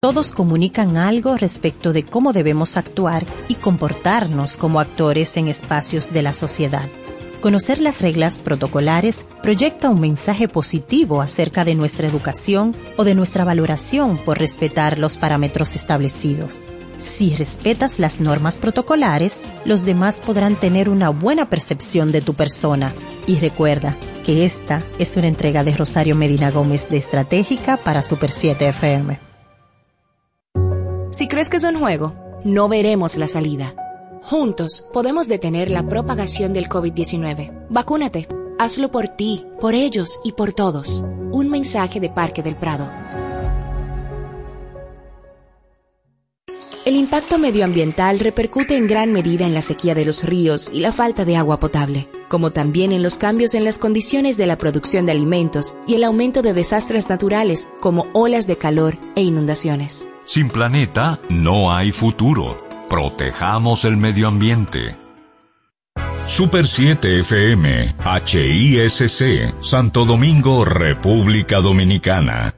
Todos comunican algo respecto de cómo debemos actuar y comportarnos como actores en espacios de la sociedad. Conocer las reglas protocolares proyecta un mensaje positivo acerca de nuestra educación o de nuestra valoración por respetar los parámetros establecidos. Si respetas las normas protocolares, los demás podrán tener una buena percepción de tu persona. Y recuerda que esta es una entrega de Rosario Medina Gómez de Estratégica para Super 7 FM. Si crees que es un juego, no veremos la salida. Juntos podemos detener la propagación del COVID-19. Vacúnate. Hazlo por ti, por ellos y por todos. Un mensaje de Parque del Prado. El impacto medioambiental repercute en gran medida en la sequía de los ríos y la falta de agua potable, como también en los cambios en las condiciones de la producción de alimentos y el aumento de desastres naturales como olas de calor e inundaciones. Sin planeta no hay futuro. Protejamos el medio ambiente. Super 7 FM, HISC, Santo Domingo, República Dominicana.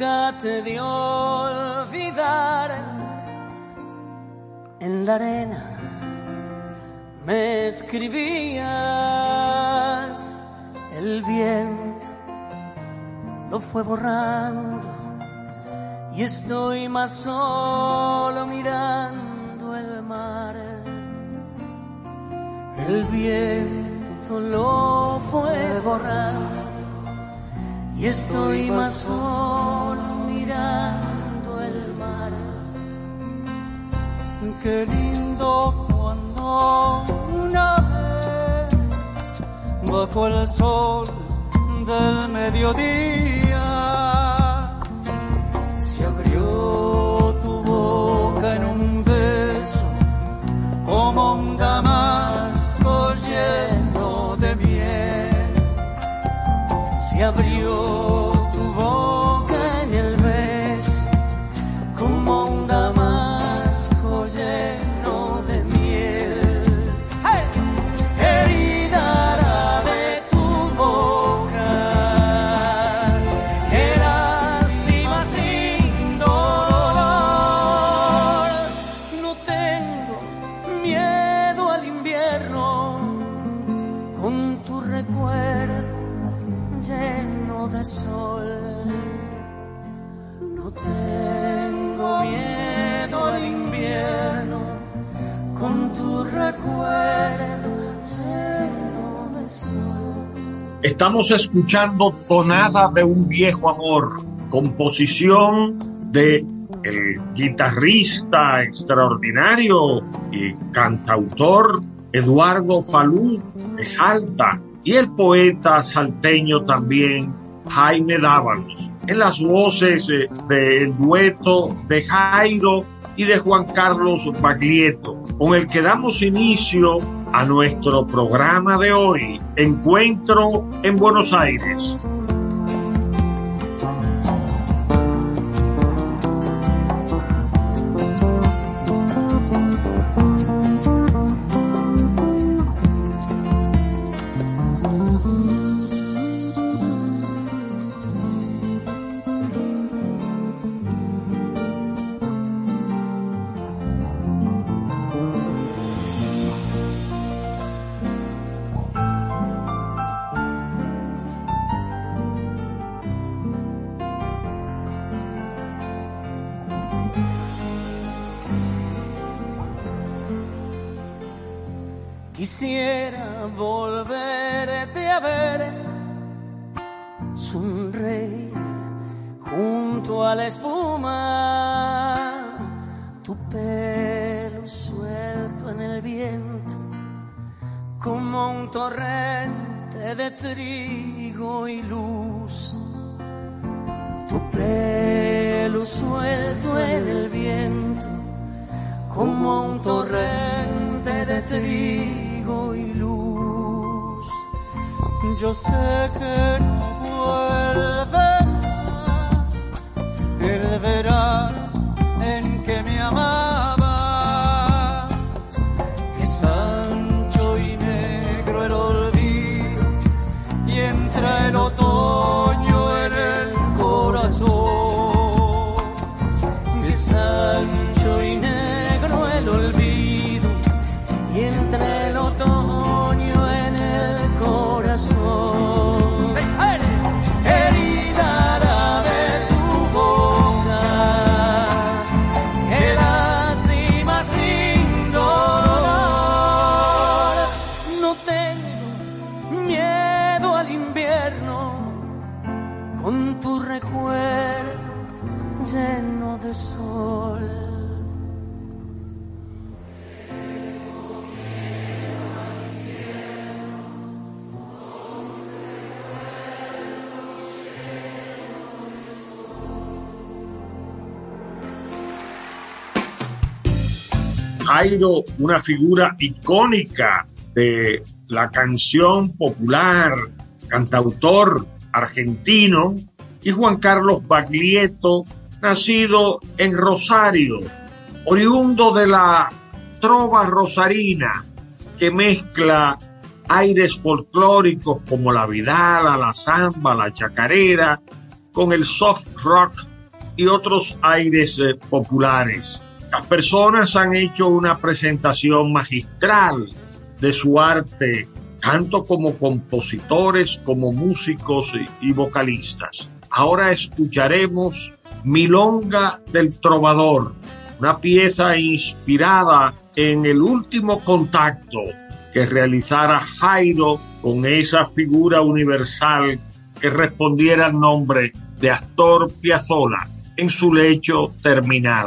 Nunca te dio olvidar. En la arena me escribías, el viento lo fue borrando y estoy más solo mirando el mar. El viento lo fue borrando y estoy más solo mirando el mar. Qué lindo cuando una vez bajo el sol del mediodía abrió Estamos escuchando Tonada de un viejo amor, composición de el guitarrista extraordinario y cantautor Eduardo Falú de Salta y el poeta salteño también Jaime Dávalos, en las voces eh, del dueto de Jairo y de Juan Carlos Baglietto, con el que damos inicio a nuestro programa de hoy, Encuentro en Buenos Aires. Una figura icónica de la canción popular, cantautor argentino, y Juan Carlos Baglietto, nacido en Rosario, oriundo de la trova rosarina, que mezcla aires folclóricos como la vidala, la samba, la chacarera, con el soft rock y otros aires eh, populares. Las personas han hecho una presentación magistral de su arte, tanto como compositores, como músicos y vocalistas. Ahora escucharemos Milonga del Trovador, una pieza inspirada en el último contacto que realizara Jairo con esa figura universal que respondiera al nombre de Astor Piazzolla en su lecho terminal.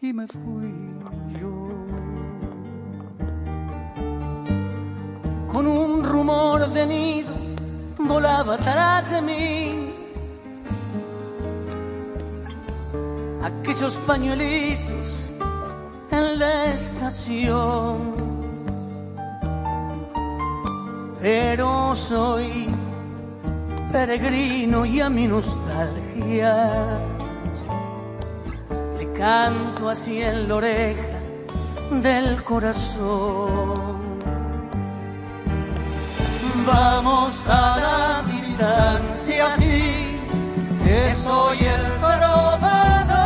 y me fui yo. Con un rumor de nido volaba atrás de mí. Aquellos pañuelitos en la estación. Pero soy peregrino y a mi nostalgia canto así en la oreja del corazón. Vamos a la distancia, sí, que soy el trovador.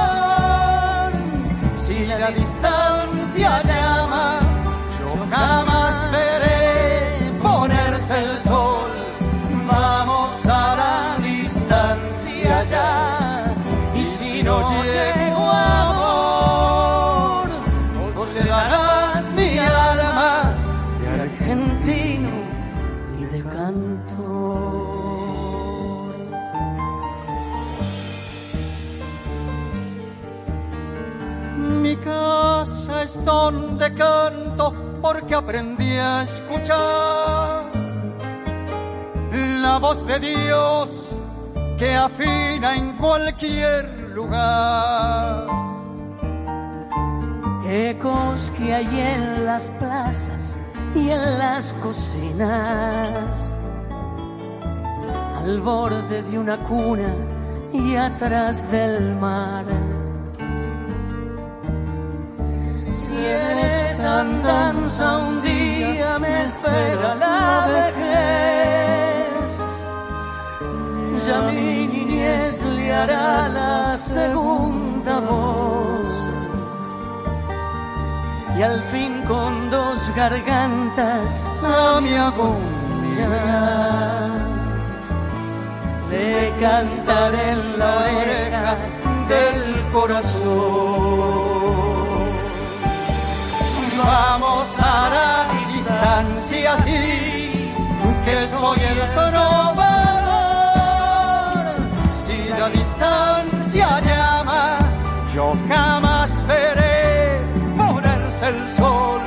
Si la distancia llama, yo jamás veré ponerse el sol. Vamos a la distancia ya, y si no llego es donde canto porque aprendí a escuchar la voz de Dios que afina en cualquier lugar. Ecos que hay en las plazas y en las cocinas, al borde de una cuna y atrás del mar y en esa andanza un día me espera la vejez. Ya mi niñez le hará la segunda voz. Y al fin con dos gargantas a mi agonía le cantaré en la oreja del corazón. Vamos a la distancia, sí, que soy el trovador. Si la distancia llama, yo jamás veré ponerse el sol.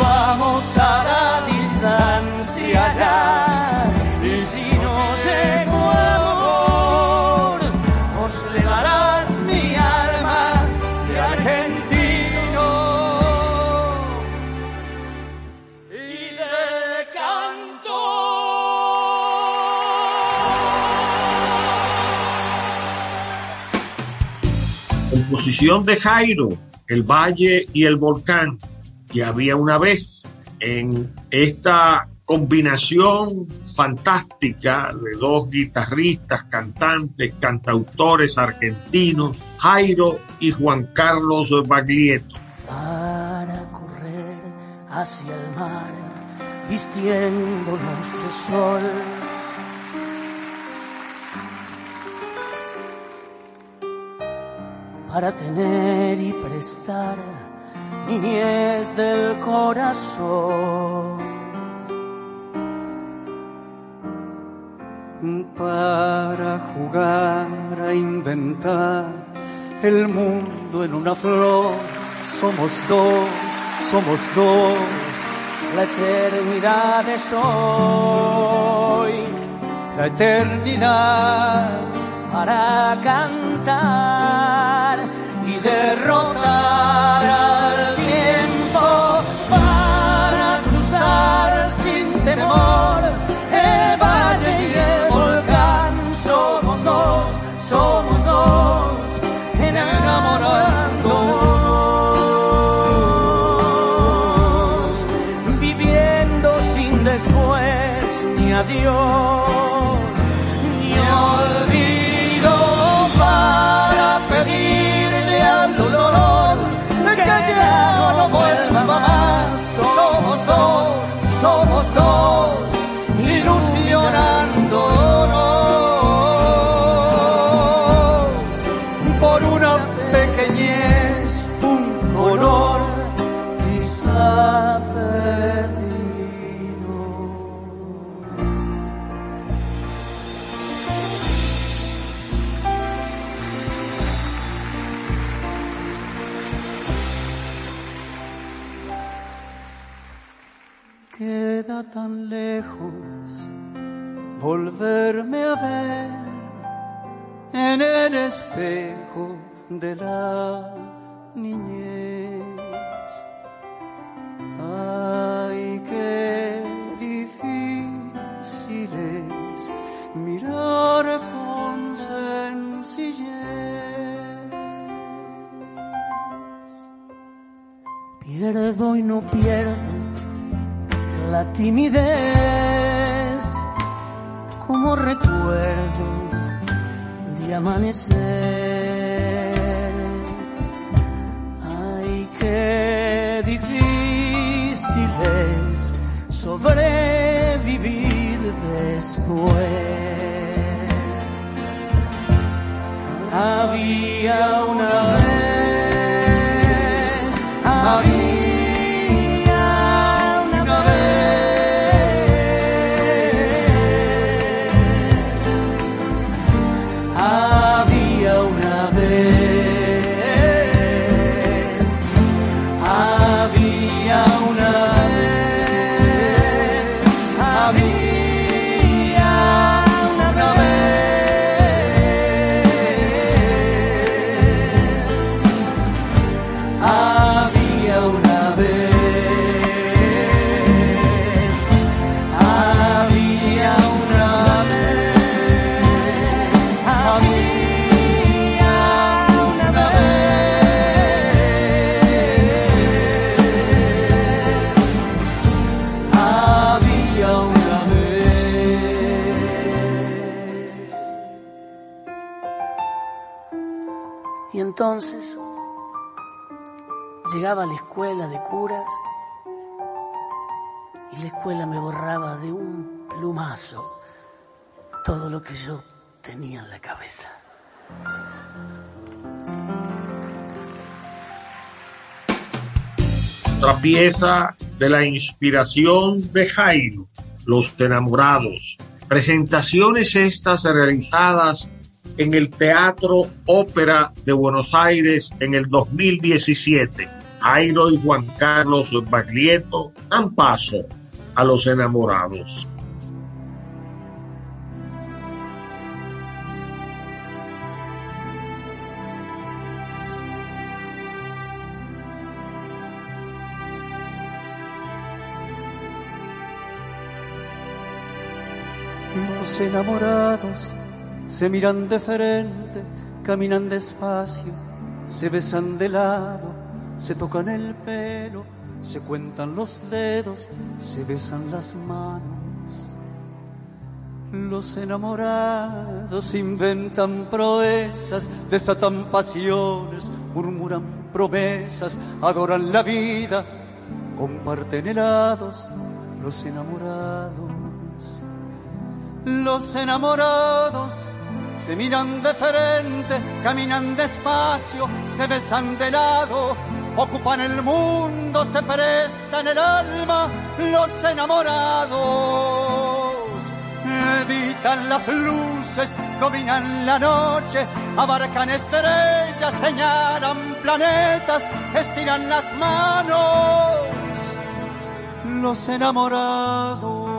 Vamos a la distancia ya, y si no llego amor, os le Composición de Jairo, El Valle y el Volcán. Y había una vez en esta combinación fantástica de dos guitarristas, cantantes, cantautores argentinos, Jairo y Juan Carlos Baglietto. para correr hacia el mar, vistiéndonos de sol. Para tener y prestar niñez del corazón. Para jugar a inventar el mundo en una flor. Somos dos, somos dos. La eternidad es hoy. La eternidad para cantar y en el espejo de la niñez. Ay, qué difícil es mirar con sencillez. Pierdo y no pierdo la timidez como recuerdo amanecer. Ay, qué difícil es sobrevivir después. Había una borraba de un plumazo todo lo que yo tenía en la cabeza. Otra pieza de la inspiración de Jairo, Los enamorados. Presentaciones estas realizadas en el Teatro Ópera de Buenos Aires en el 2017. Jairo y Juan Carlos Baglietto dan paso a los enamorados. Los enamorados se miran de frente, caminan despacio, se besan de lado, se tocan el pelo, se cuentan los dedos, se besan las manos. Los enamorados inventan proezas, desatan pasiones, murmuran promesas, adoran la vida, comparten helados, los enamorados. Los enamorados se miran de frente, caminan despacio, se besan de lado, ocupan el mundo, se prestan el alma, los enamorados. Evitan las luces, dominan la noche, abarcan estrellas, señalan planetas, estiran las manos. Los enamorados.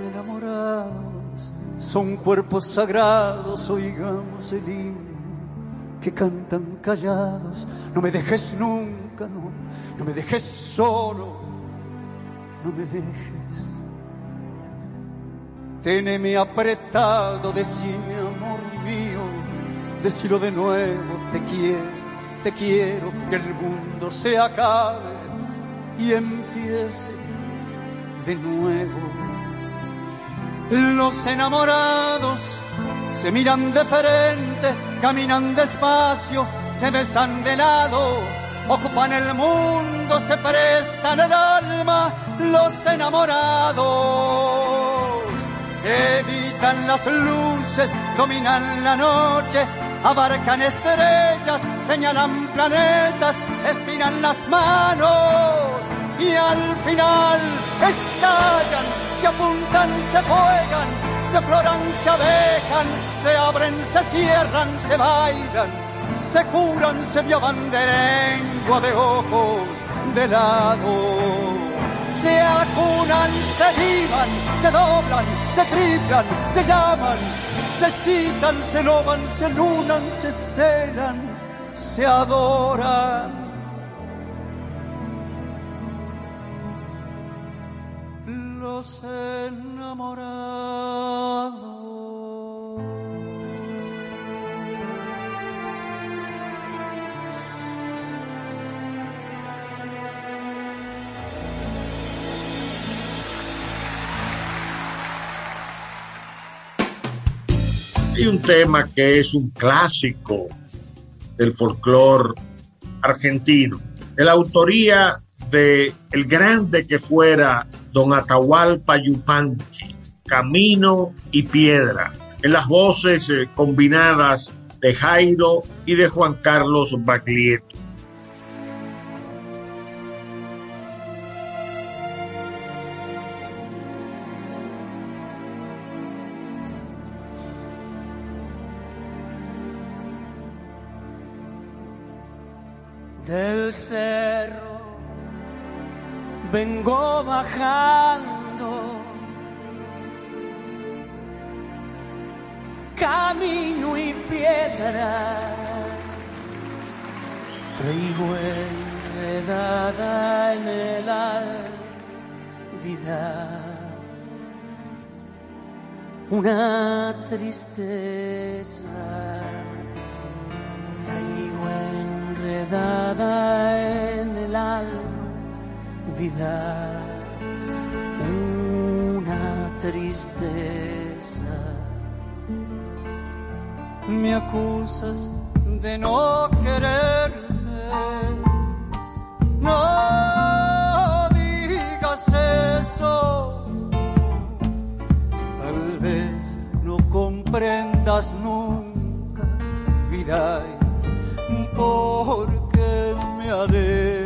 enamorados son cuerpos sagrados, oigamos el himno que cantan callados. No me dejes nunca, no, no me dejes solo, no me dejes. Teneme apretado, decime amor mío, decilo de nuevo, te quiero, te quiero, que el mundo se acabe y empiece de nuevo. Los enamorados se miran de frente, caminan despacio, se besan de lado, ocupan el mundo, se prestan el alma. Los enamorados evitan las luces, dominan la noche, abarcan estrellas, señalan planetas, estiran las manos y al final estallan se apuntan, se juegan, se floran, se abejan, se abren, se cierran, se bailan, se curan, se vioban de lengua, de ojos, de lado. Se acunan, se vivan, se doblan, se triplan, se llaman, se citan, se loban, se lunan, se celan, se adoran Hay un tema que es un clásico del folclore argentino, de la autoría de el grande que fuera don Atahualpa Yupanqui, Camino y Piedra, en las voces eh, combinadas de Jairo y de Juan Carlos Baglietto. Del vengo bajando. Camino y piedra, traigo enredada en el vida una tristeza. Traigo enredada una tristeza. me acusas de no quererte. No digas eso. Tal vez no comprendas nunca, vida, porque me alejo.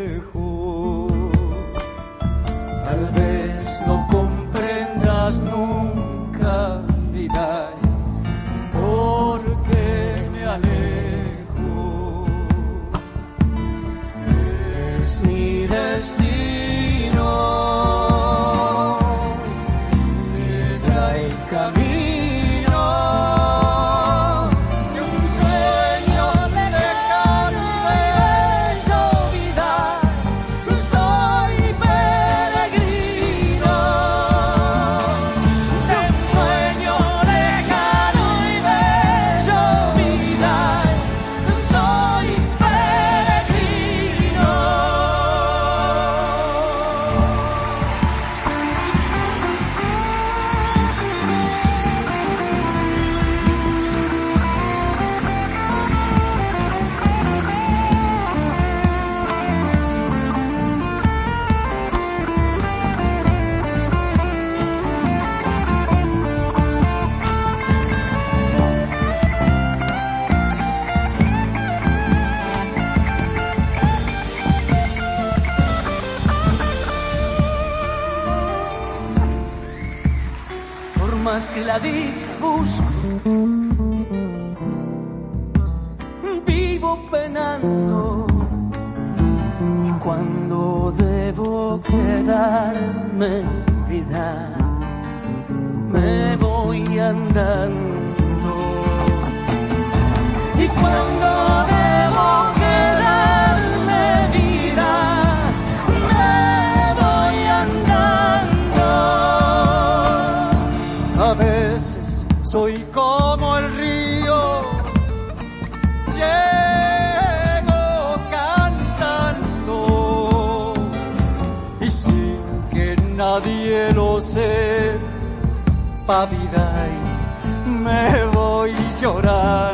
Quedarme vida, me voy andando. Sepa vida y me voy llorando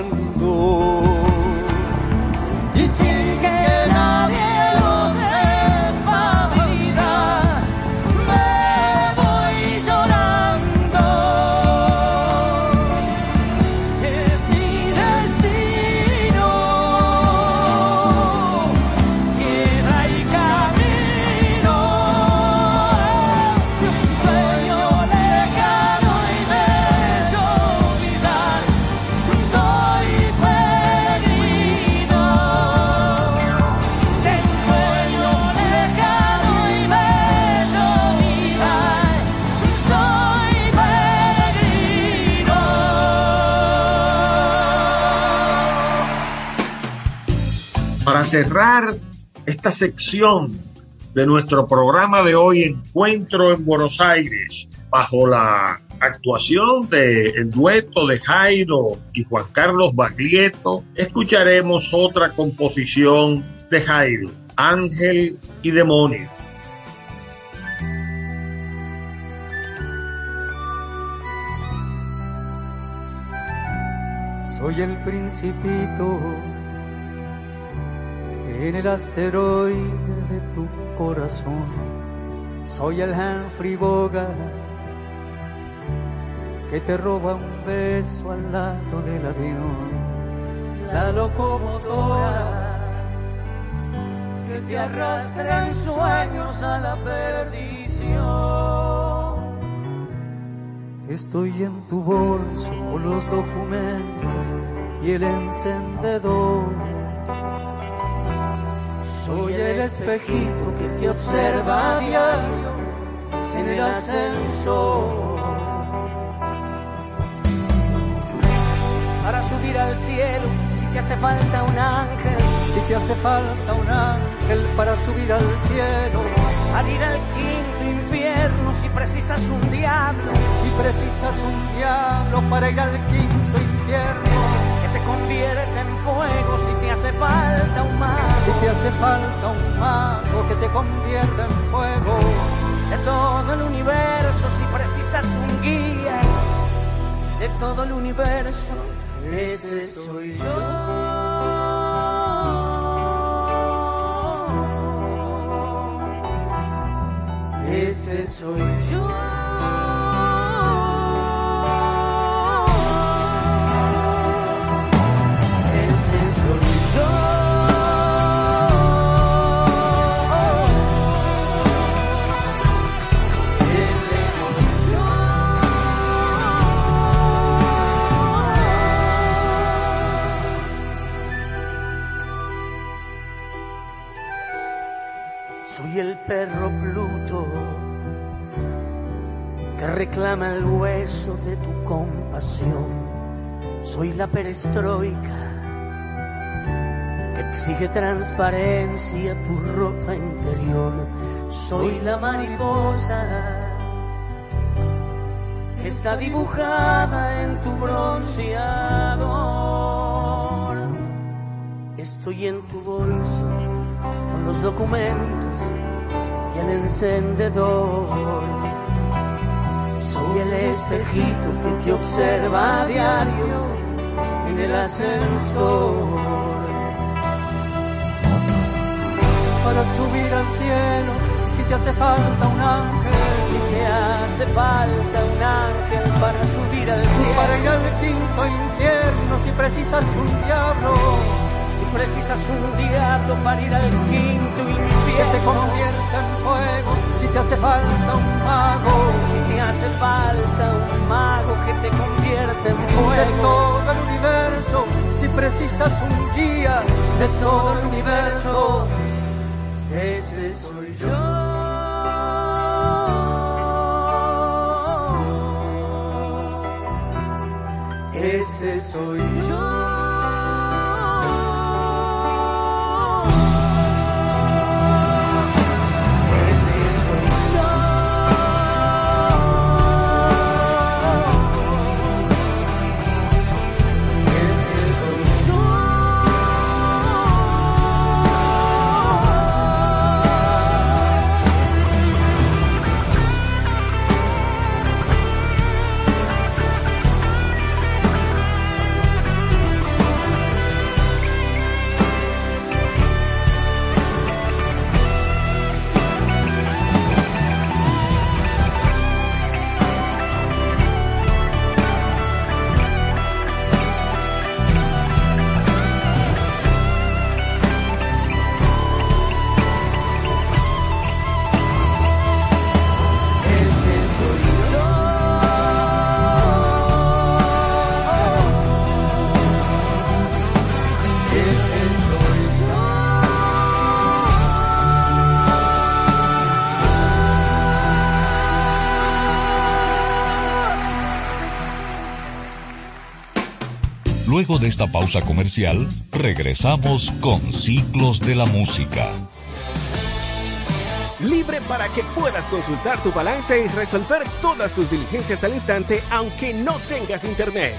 cerrar esta sección de nuestro programa de hoy, Encuentro en Buenos Aires, bajo la actuación del dueto de Jairo y Juan Carlos Baglietto, escucharemos otra composición de Jairo, Ángel y Demonio. Soy el principito en el asteroide de tu corazón. Soy el Humphrey Bogart que te roba un beso al lado del avión. La locomotora que te arrastra en sueños a la perdición. Estoy en tu bolso los documentos y el encendedor. Soy el espejito que te observa a diario en el ascensor. para subir al cielo si te hace falta un ángel Si te hace falta un ángel para subir al cielo, al ir al quinto infierno si precisas un diablo. Si precisas un diablo para ir al quinto infierno, convierte en fuego si te hace falta un mago si te hace falta un mago que te convierta en fuego, de todo el universo si precisas un guía de todo el universo ese soy yo. Ese soy yo. Reclama el hueso de tu compasión. Soy la perestroika que exige transparencia tu ropa interior. Soy la mariposa que está dibujada en tu bronceador. Estoy en tu bolso con los documentos y el encendedor soy el espejito que te observa a diario en el ascensor. Para subir al cielo, si te hace falta un ángel, si te hace falta un ángel para subir al cielo, para ir al quinto infierno, si precisas un diablo precisas un diablo para ir al quinto infierno. Que te convierta en fuego si te hace falta un mago. Si te hace falta un mago que te convierta en fuego. De todo el universo, si precisas un guía. De todo el universo, ese soy yo. Ese soy yo. De esta pausa comercial, regresamos con Ciclos de la Música. Libre para que puedas consultar tu balance y resolver todas tus diligencias al instante aunque no tengas internet.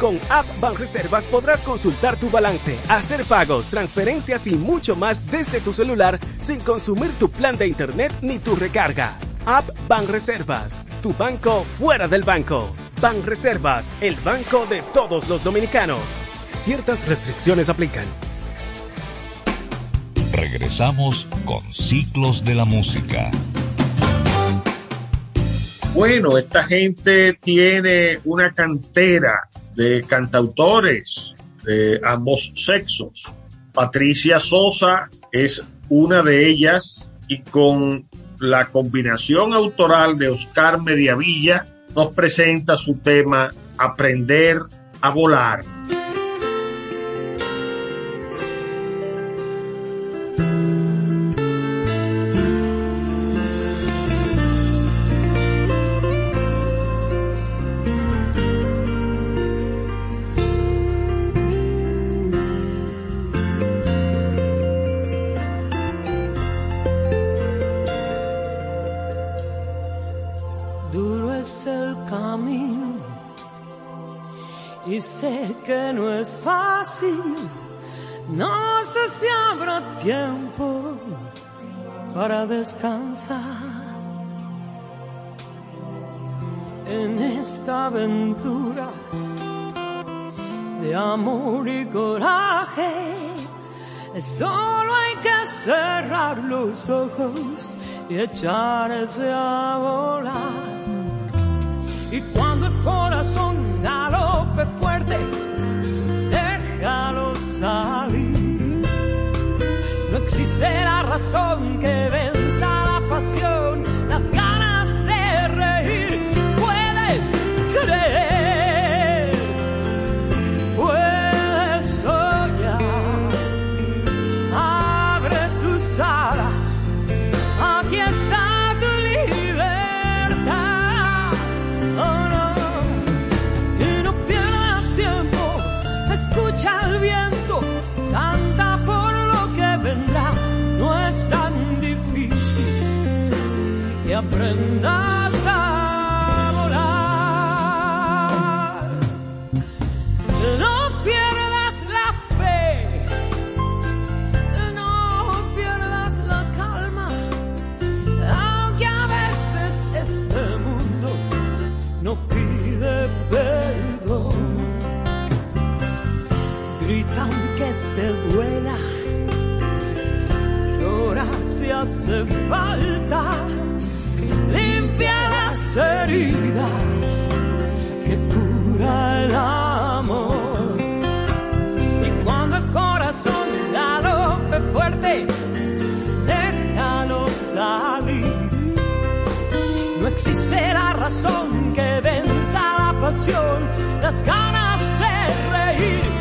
Con App Banreservas podrás consultar tu balance, hacer pagos, transferencias y mucho más desde tu celular sin consumir tu plan de internet ni tu recarga. App Banreservas, tu banco fuera del banco. Ban Reservas, el banco de todos los dominicanos. Ciertas restricciones aplican. Regresamos con Ciclos de la Música. Bueno, esta gente tiene una cantera de cantautores de ambos sexos. Patricia Sosa es una de ellas y con la combinación autoral de Oscar Mediavilla nos presenta su tema Aprender a volar. Descansar en esta aventura de amor y coraje. Solo hay que cerrar los ojos y echarse a volar. Y cuando el corazón galope fuerte, déjalo salir. No existe la razón que la pasión, si hace falta, limpia las heridas que cura el amor. Y cuando el corazón galope fuerte, déjalo salir. No existe la razón que venza la pasión, las ganas de reír.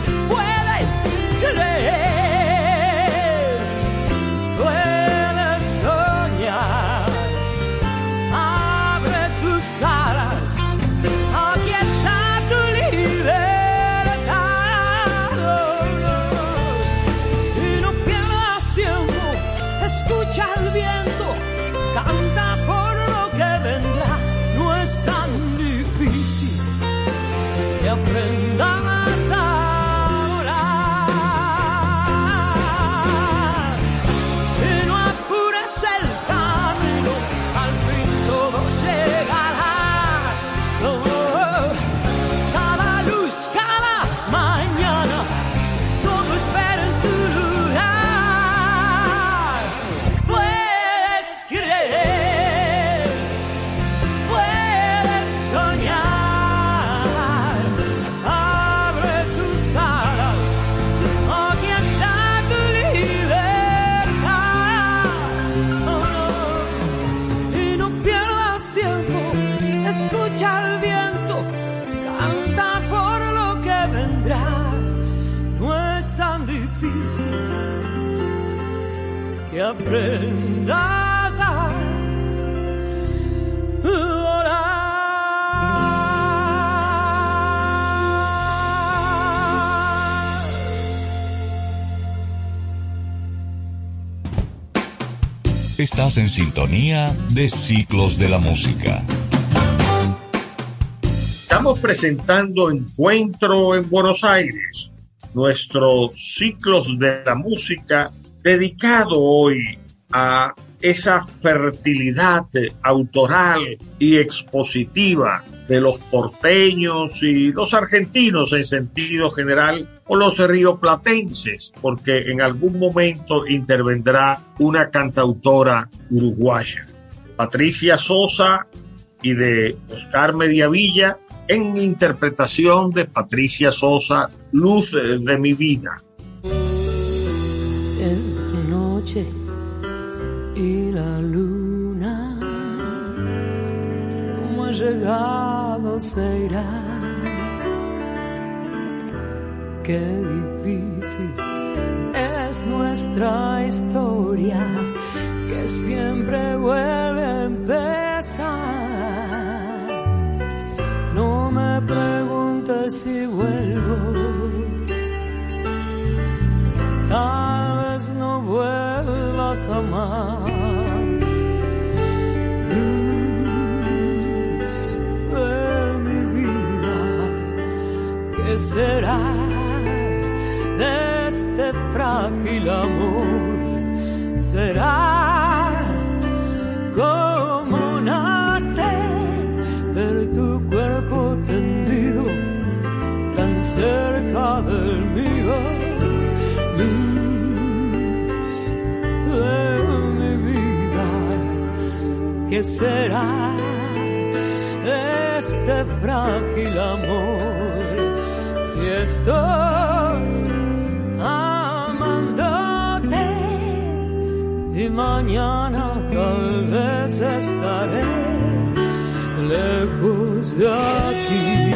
Aprendas a volar. Estás en sintonía de Ciclos de la Música. Estamos presentando Encuentro en Buenos Aires, nuestro ciclos de la música dedicado hoy a esa fertilidad autoral y expositiva de los porteños y los argentinos en sentido general o los rioplatenses, porque en algún momento intervendrá una cantautora uruguaya, Patricia Sosa y de Oscar Mediavilla en interpretación de Patricia Sosa, Luz de mi vida. Es de noche y la luna, como ha llegado, se irá. Qué difícil es nuestra historia, que siempre vuelve a empezar. No me preguntes si vuelvo tal no vuelva jamás. Luz de mi vida, ¿qué será de este frágil amor? Será como nacer, ver tu cuerpo tendido tan cerca del mío, ¿qué será este frágil amor? Si estoy amándote y mañana tal vez estaré lejos de aquí.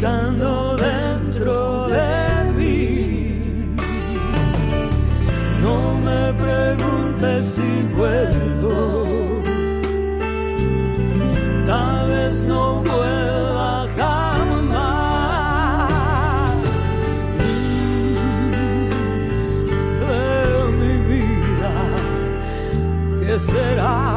Buscando dentro de mí. No me preguntes si vuelvo, tal vez no vuelva será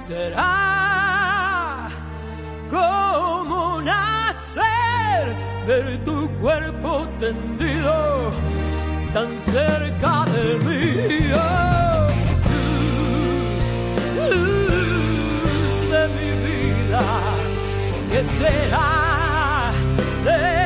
Será como nacer, ver tu cuerpo tendido tan cerca del mío. Luz, luz de mi vida, ¿qué será de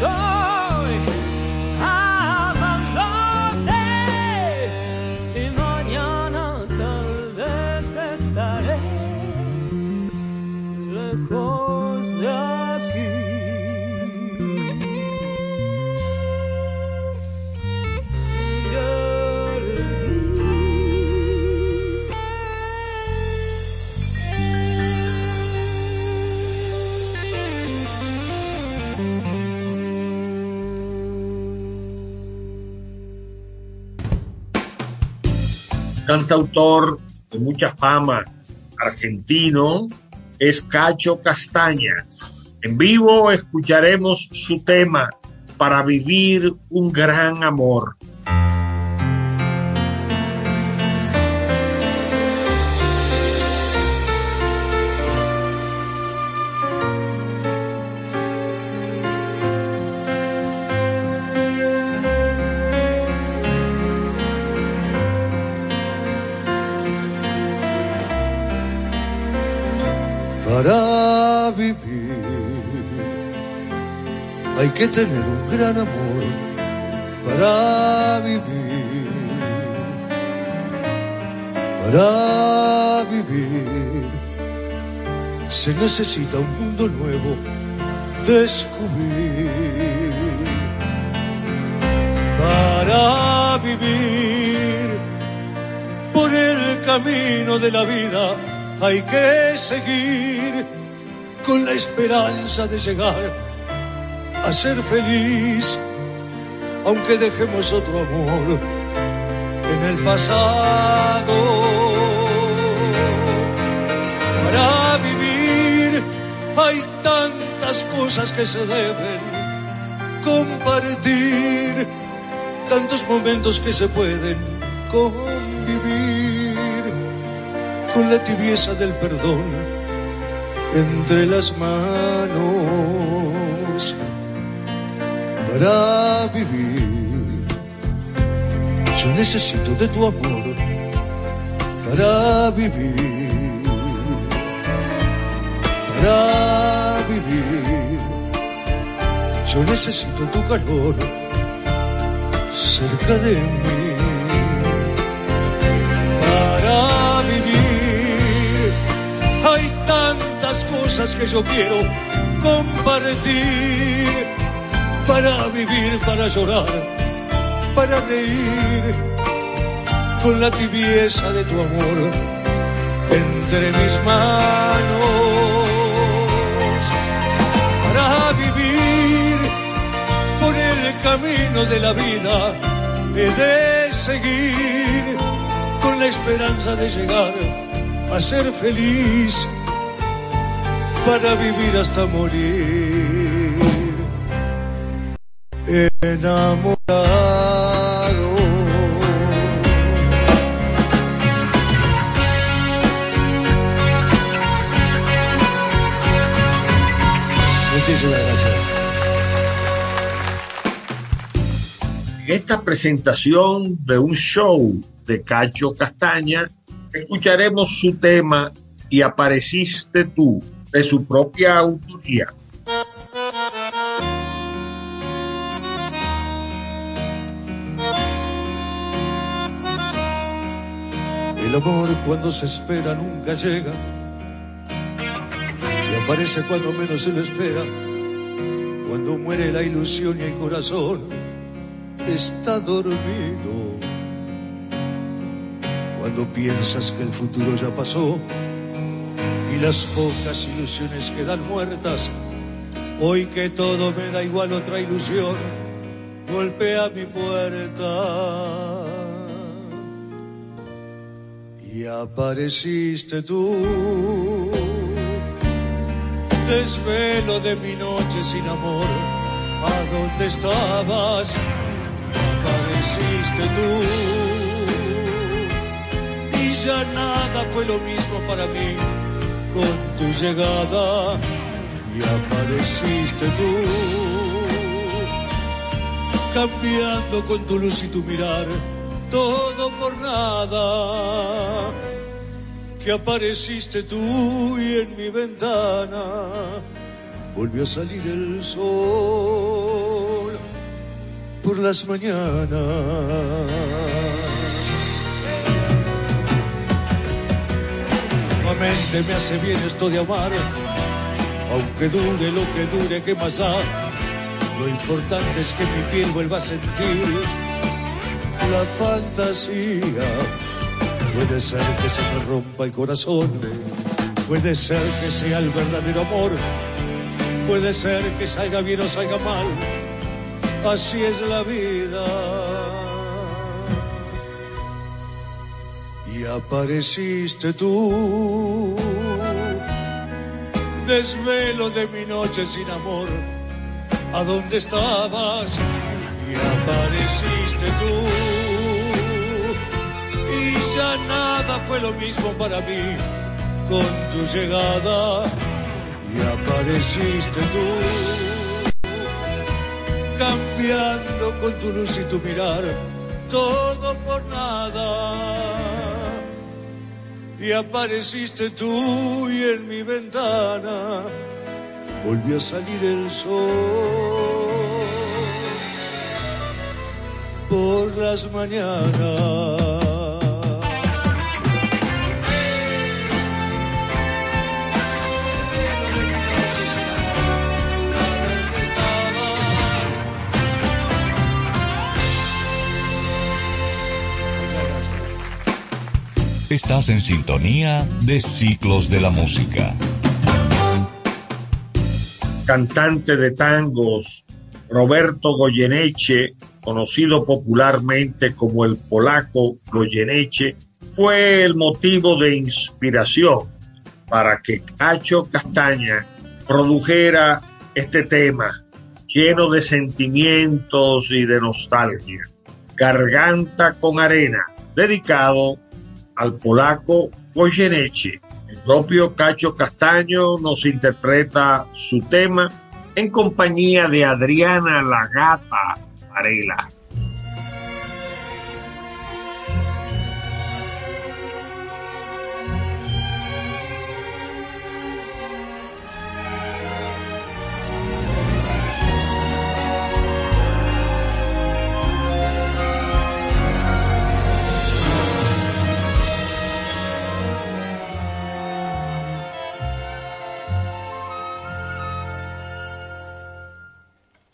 Si cantautor de mucha fama argentino es Cacho Castaña. En vivo escucharemos su tema para vivir un gran amor. Que tener un gran amor para vivir. Para vivir se necesita un mundo nuevo descubrir. Para vivir por el camino de la vida hay que seguir con la esperanza de llegar a ser feliz, aunque dejemos otro amor en el pasado. Para vivir hay tantas cosas que se deben compartir, tantos momentos que se pueden convivir con la tibieza del perdón entre las manos para vivir. Yo necesito de tu amor para vivir. Para vivir. Yo necesito tu calor cerca de mí. cosas que yo quiero compartir para vivir, para llorar, para reír con la tibieza de tu amor entre mis manos. Para vivir por el camino de la vida he de seguir con la esperanza de llegar a ser feliz para vivir hasta morir. Enamorado. Muchísimas gracias. En esta presentación de un show de Cacho Castaña, escucharemos su tema Y apareciste tú, de su propia autoría. El amor cuando se espera nunca llega y aparece cuando menos se lo espera. Cuando muere la ilusión y el corazón está dormido. Cuando piensas que el futuro ya pasó las pocas ilusiones quedan muertas. Hoy que todo me da igual otra ilusión, golpea mi puerta. Y apareciste tú, desvelo de mi noche sin amor, ¿a dónde estabas? apareciste tú. Y ya nada fue lo mismo para mí. Con tu llegada y apareciste tú, cambiando con tu luz y tu mirar, todo por nada, que apareciste tú y en mi ventana volvió a salir el sol por las mañanas. me hace bien esto de amar, aunque dure lo que dure, ¿qué más da? Lo importante es que mi piel vuelva a sentir la fantasía. Puede ser que se me rompa el corazón, puede ser que sea el verdadero amor, puede ser que salga bien o salga mal, así es la vida. y apareciste tú. desvelo de mi noche sin amor. ¿A dónde estabas? Y apareciste tú. Nada fue lo mismo para mí con tu llegada. Y apareciste tú. Cambiando con tu luz y tu mirar, todo por nada y apareciste tú y en mi ventana volvió a salir el sol por las mañanas. Estás en sintonía de Ciclos de la Música. Cantante de tangos, Roberto Goyeneche, conocido popularmente como el polaco Goyeneche, fue el motivo de inspiración para que Cacho Castaña produjera este tema lleno de sentimientos y de nostalgia. Garganta con arena, dedicado al polaco Goyeneche. El propio Cacho Castaño nos interpreta su tema en compañía de Adriana Lagata Varela.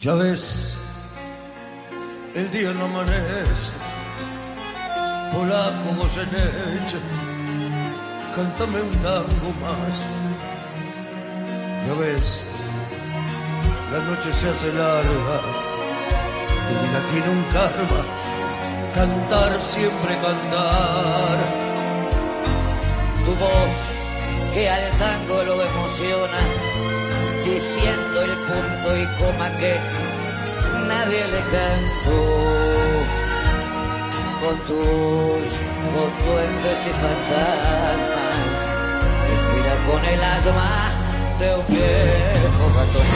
Ya ves, el día no amanece, polaco Goyeneche, cántame un tango más. Ya ves, la noche se hace larga, tu vida tiene un karma, cantar siempre cantar. Tu voz que al tango lo emociona diciendo el punto y coma que nadie le cantó. Con tus, con duendes y fantasmas, respira con el alma de un viejo ratón.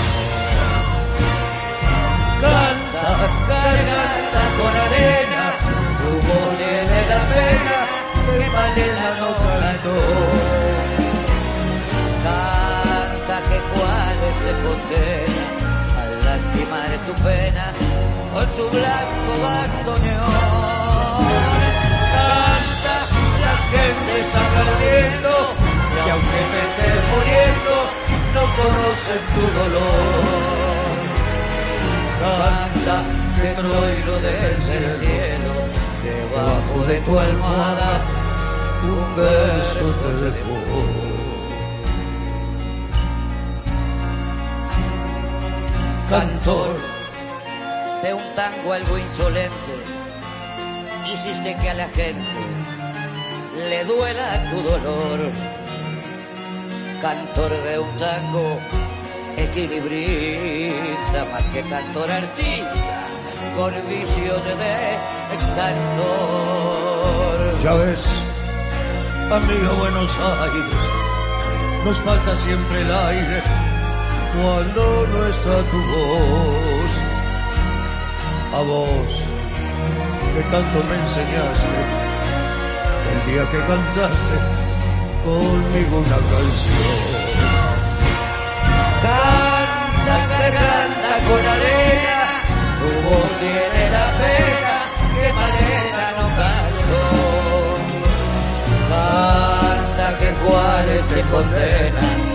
Canta, garganta con arena, tu voz tiene la pena que Malena no cantó. Al lastimar tu pena con su blanco bandoneón. Canta, la gente está perdiendo y aunque me estés muriendo, no conocen tu dolor. Canta, que troilo desde el cielo, debajo de tu almohada, un beso te dejó. Cantor de un tango algo insolente, hiciste que a la gente le duela tu dolor. Cantor de un tango equilibrista, más que cantor artista, con vicios de cantor. Ya ves, amigo Buenos Aires, nos falta siempre el aire cuando no está tu voz. A vos, que tanto me enseñaste, el día que cantaste conmigo una canción. Canta, garganta con arena, tu voz tiene la pena que Malena no cantó. Canta que Juárez te condena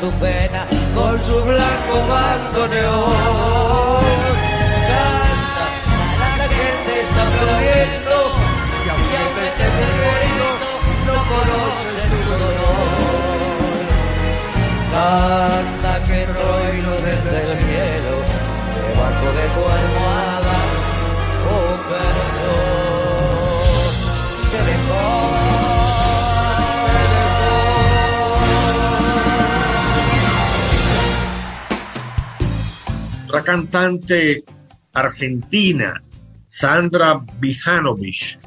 tu pena con su blanco bandoneón. Canta, la gente está aplaudiendo y aunque te muriendo, no conoce tu dolor. Canta que troilo desde el cielo, debajo de tu almohada, cantante argentina, Sandra Bijanovic,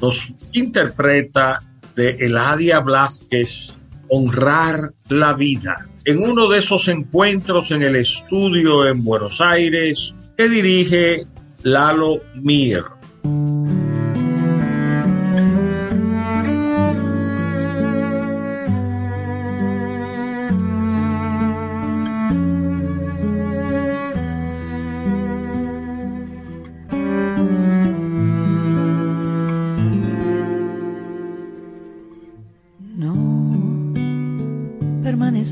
nos interpreta de Eladia Blasquez, Honrar la vida, en uno de esos encuentros en el estudio en Buenos Aires que dirige Lalo Mir.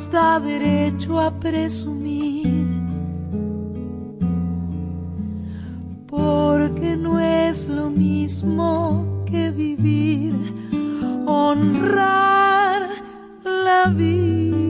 nos da derecho a presumir, porque no es lo mismo que vivir, honrar la vida.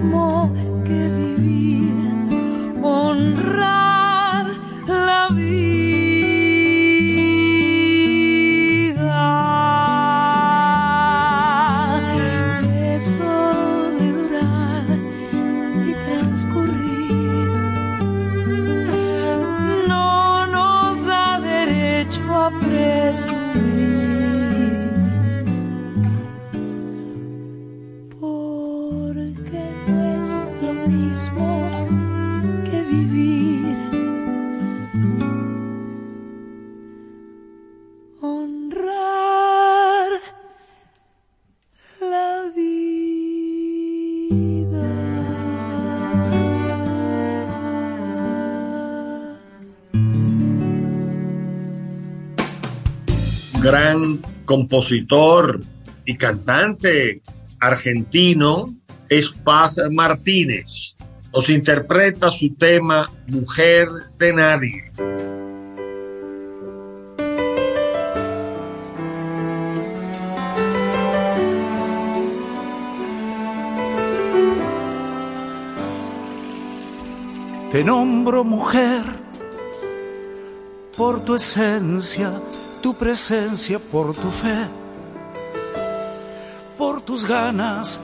Mismo compositor y cantante argentino es Paz Martínez. Nos interpreta su tema Mujer de Nadie. Te nombro mujer por tu esencia tu presencia por tu fe, tus ganas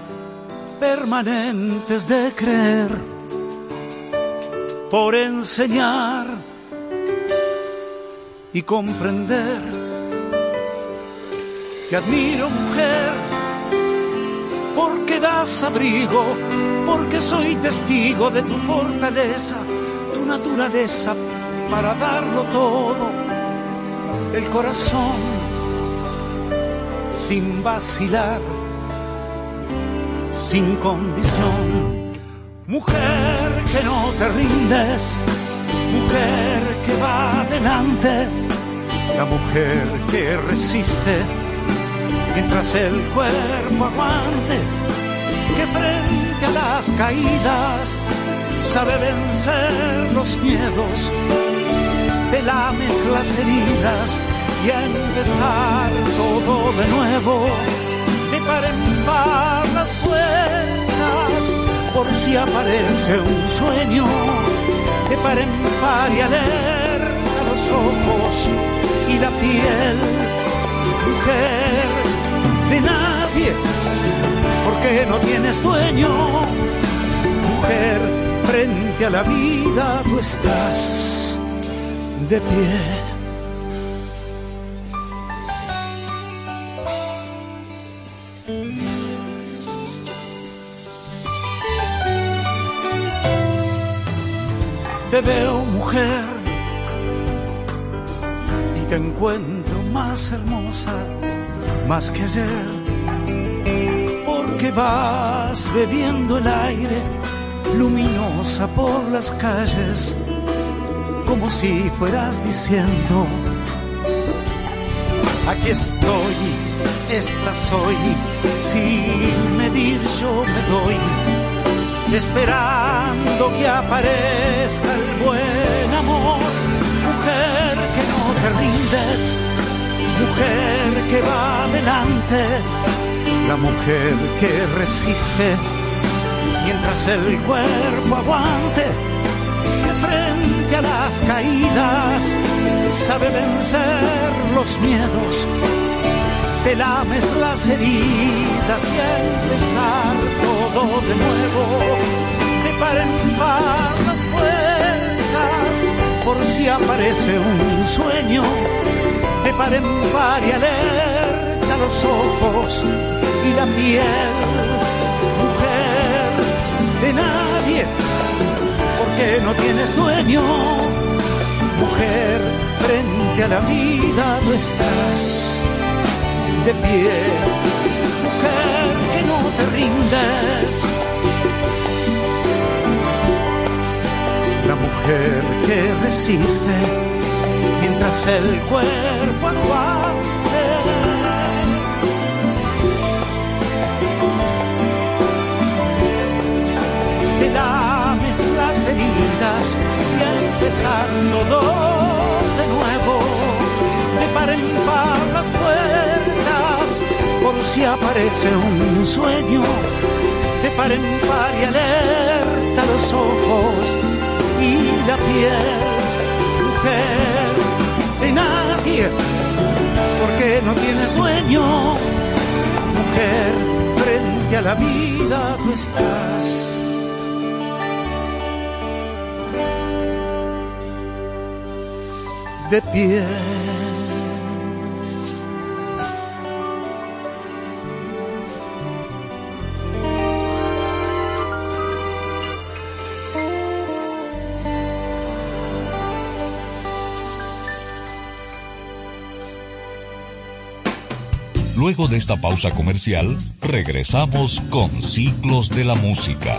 permanentes de creer, por enseñar y comprender. Te admiro mujer, porque das abrigo, porque soy testigo de tu fortaleza, tu naturaleza para darlo todo, el corazón sin vacilar, sin condición. Mujer que no te rindes, mujer que va adelante, la mujer que resiste mientras el cuerpo aguante, que frente a las caídas sabe vencer los miedos, te lames las heridas y a empezar todo de nuevo, de par en par las puertas por si aparece un sueño, de par en par y alerta los ojos y la piel, mujer de nadie, porque no tienes dueño, mujer, frente a la vida tú estás de pie. Te veo mujer y te encuentro más hermosa, más que ayer, porque vas bebiendo el aire luminosa por las calles, como si fueras diciendo, aquí estoy, esta soy, sin medir yo me doy esperando que aparezca el buen amor. Mujer que no te rindes, mujer que va adelante, la mujer que resiste mientras el cuerpo aguante, las caídas sabe vencer los miedos. Te lames las heridas y empezar todo de nuevo, de par en par las puertas, por si aparece un sueño, de par en y alerta los ojos y la piel, mujer de nadie, porque no tienes dueño, mujer, frente a la vida tú estás de pie, mujer que no te rindes. La mujer que resiste mientras el cuerpo aguante. Y al empezar todo de nuevo, de par en par las puertas por si aparece un sueño. De par en par y alerta los ojos y la piel, mujer de nadie, porque no tienes dueño, mujer, frente a la vida tú estás. De pie. Luego de esta pausa comercial, regresamos con Ciclos de la Música.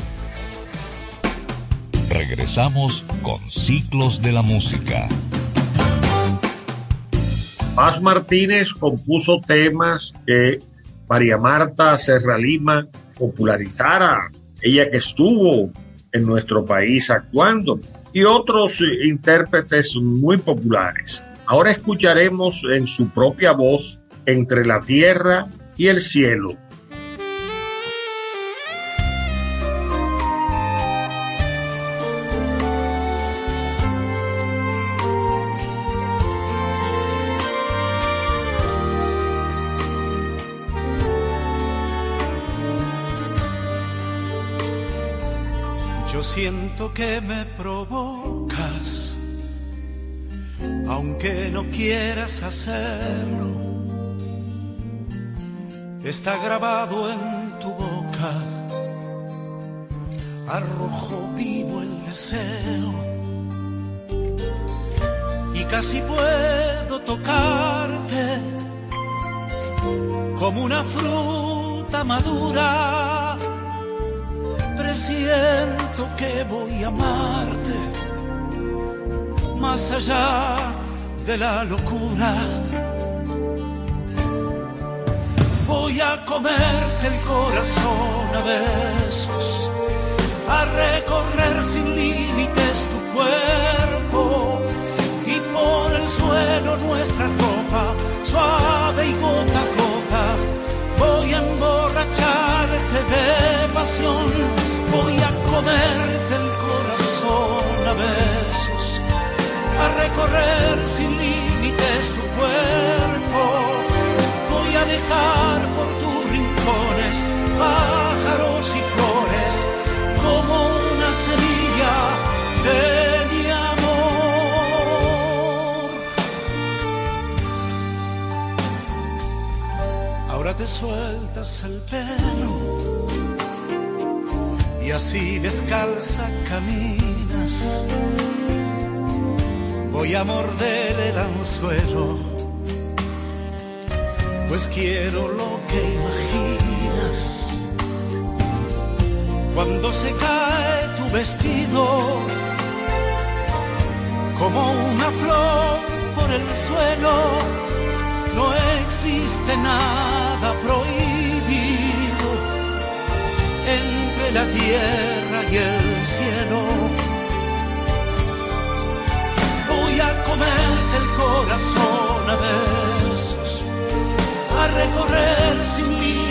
Regresamos con Ciclos de la Música. Paz Martínez compuso temas que María Marta Serra Lima popularizara ella que estuvo en nuestro país actuando, y otros eh, intérpretes muy populares. Ahora escucharemos en su propia voz Entre la Tierra y el Cielo, que me provocas, aunque no quieras hacerlo. Está grabado en tu boca, arrojo vivo el deseo. Y casi puedo tocarte como una fruta madura presiento que voy a amarte más allá de la locura. Voy a comerte el corazón a besos, a recorrer sin límites tu cuerpo y por el suelo nuestra ropa suave y gota a gota. Voy a emborracharte de pasión comerte el corazón a besos, a recorrer sin límites tu cuerpo. Voy a dejar por tus rincones pájaros y flores como una semilla de mi amor. Ahora te sueltas el pelo y así descalza caminas. Voy a morder el anzuelo, pues quiero lo que imaginas. Cuando se cae tu vestido, como una flor por el suelo, no existe nada prohibido. La tierra y el cielo. Voy a comerte el corazón a besos, a recorrer sin límites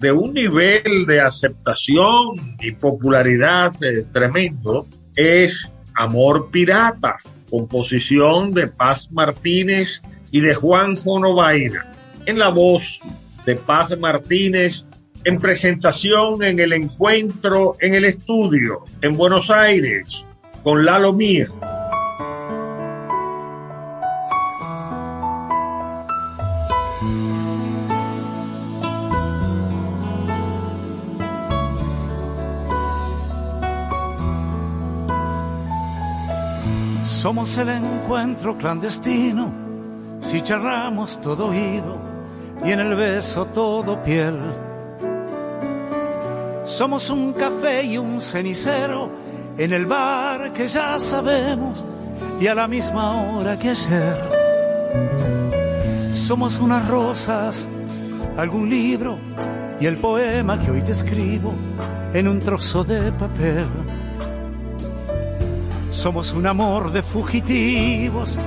de un nivel de aceptación y popularidad eh, tremendo es Amor Pirata, composición de Paz Martínez y de Juan Jonovaina, en la voz de Paz Martínez en presentación en el encuentro en el estudio en Buenos Aires con Lalo Mir. Somos el encuentro clandestino, si charramos todo oído y en el beso todo piel. Somos un café y un cenicero en el bar que ya sabemos y a la misma hora que ayer. Somos unas rosas, algún libro y el poema que hoy te escribo en un trozo de papel. Somos un amor de fugitivos,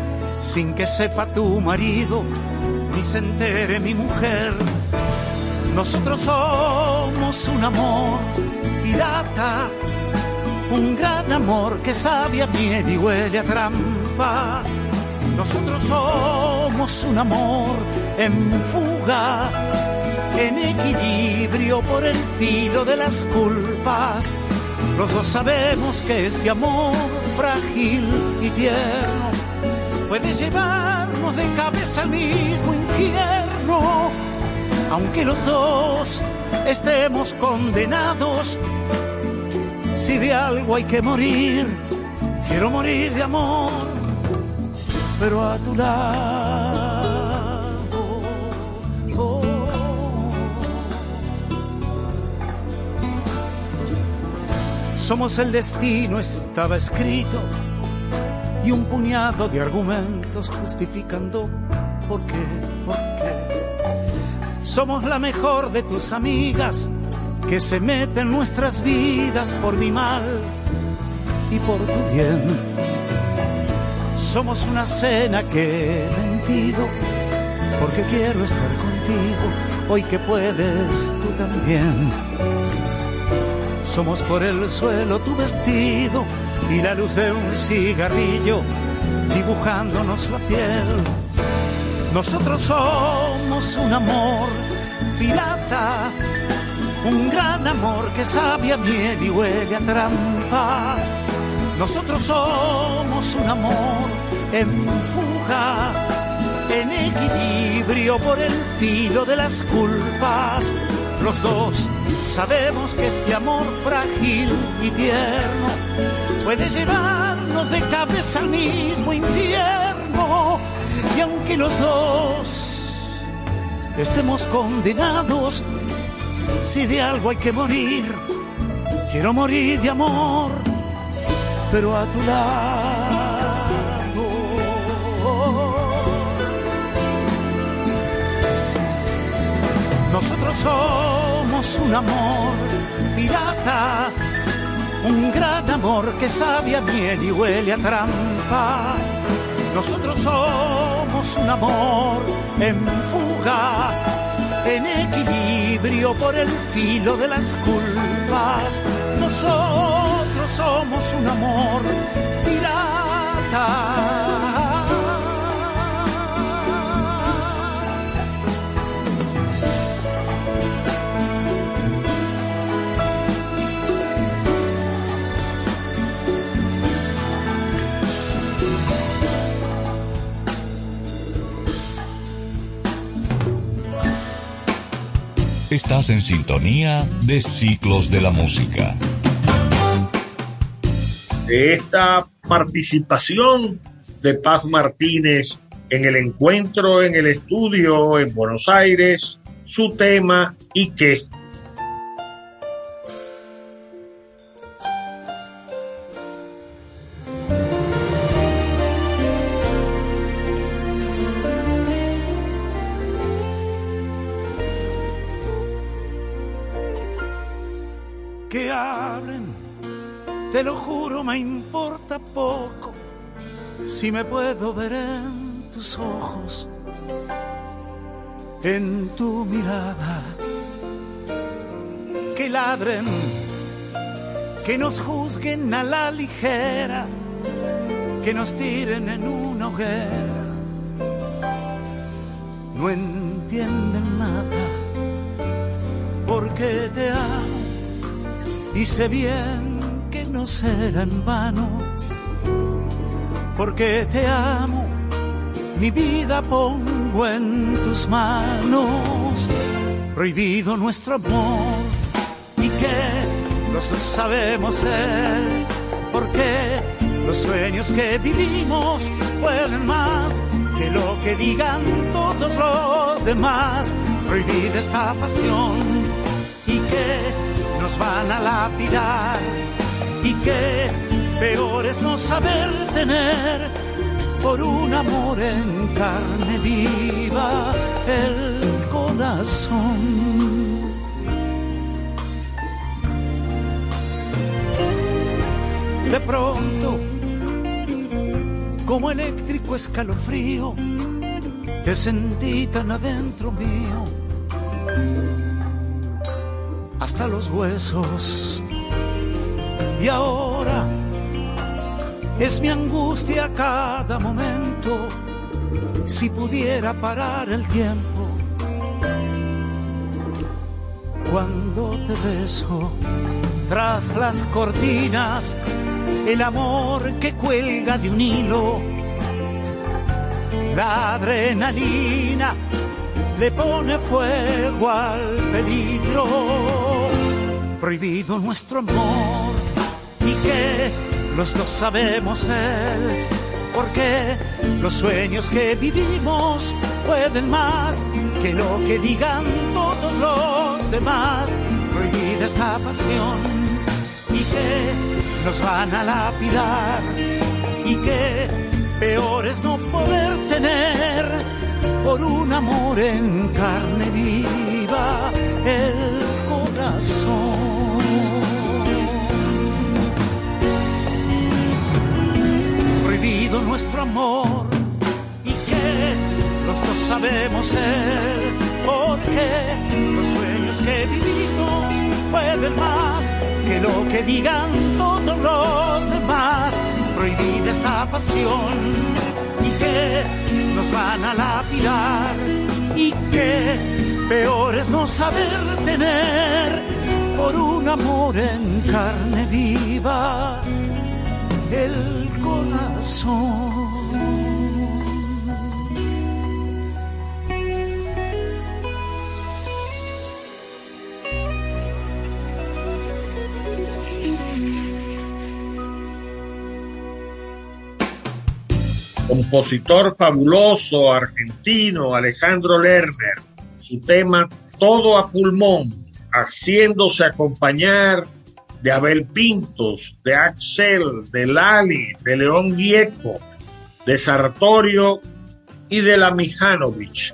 sin que sepa tu marido, ni se entere mi mujer. Nosotros somos un amor pirata, un gran amor que sabe a miel y huele a trampa. Nosotros somos un amor en fuga, en equilibrio por el filo de las culpas. Los dos sabemos que este amor frágil y tierno puede llevarnos de cabeza al mismo infierno, aunque los dos estemos condenados. Si de algo hay que morir, quiero morir de amor, pero a tu lado. Somos el destino, estaba escrito, y un puñado de argumentos justificando por qué, por qué. Somos la mejor de tus amigas que se mete en nuestras vidas por mi mal y por tu bien. Somos una cena que he mentido porque quiero estar contigo hoy que puedes tú también. Somos por el suelo tu vestido y la luz de un cigarrillo dibujándonos la piel. Nosotros somos un amor pirata, un gran amor que sabe a miel y huele a trampa. Nosotros somos un amor en fuga, en equilibrio por el filo de las culpas. Los dos sabemos que este amor frágil y tierno puede llevarnos de cabeza al mismo infierno. Y aunque los dos estemos condenados, si de algo hay que morir, quiero morir de amor, pero a tu lado. Nosotros somos un amor pirata, un gran amor que sabe a miel y huele a trampa. Nosotros somos un amor en fuga, en equilibrio por el filo de las culpas. Nosotros somos un amor pirata. Estás en sintonía de Ciclos de la Música. Esta participación de Paz Martínez en el encuentro en el estudio en Buenos Aires, su tema y qué. Si me puedo ver en tus ojos, en tu mirada. Que ladren, que nos juzguen a la ligera, que nos tiren en una hoguera. No entienden nada porque te amo y sé bien que no será en vano, porque te amo, mi vida pongo en tus manos, prohibido nuestro amor. Y que los sabemos ser, porque los sueños que vivimos pueden más que lo que digan todos los demás. Prohibida esta pasión. Y que nos van a lapidar. Y que peor es no saber tener por un amor en carne viva el corazón. De pronto, como eléctrico escalofrío, que sentí tan adentro mío, hasta los huesos. Y ahora es mi angustia cada momento, si pudiera parar el tiempo. Cuando te beso tras las cortinas, el amor que cuelga de un hilo. La adrenalina le pone fuego al peligro. Prohibido nuestro amor y que los dos sabemos él. Porque los sueños que vivimos pueden más que lo que digan todos los demás. Prohibida esta pasión y que nos van a lapidar y que peor es no poder tener por un amor en carne viva el corazón. Nuestro amor y que los dos sabemos ser, porque los sueños que vivimos pueden más que lo que digan todos los demás. Prohibida esta pasión y que nos van a lapidar y que peor es no saber tener por un amor en carne viva el corazón. Compositor fabuloso argentino Alejandro Lerner, su tema Todo a pulmón, haciéndose acompañar de Abel Pintos, de Axel, de Lali, de León Gieco, de Sartorio y de la Mijanovic.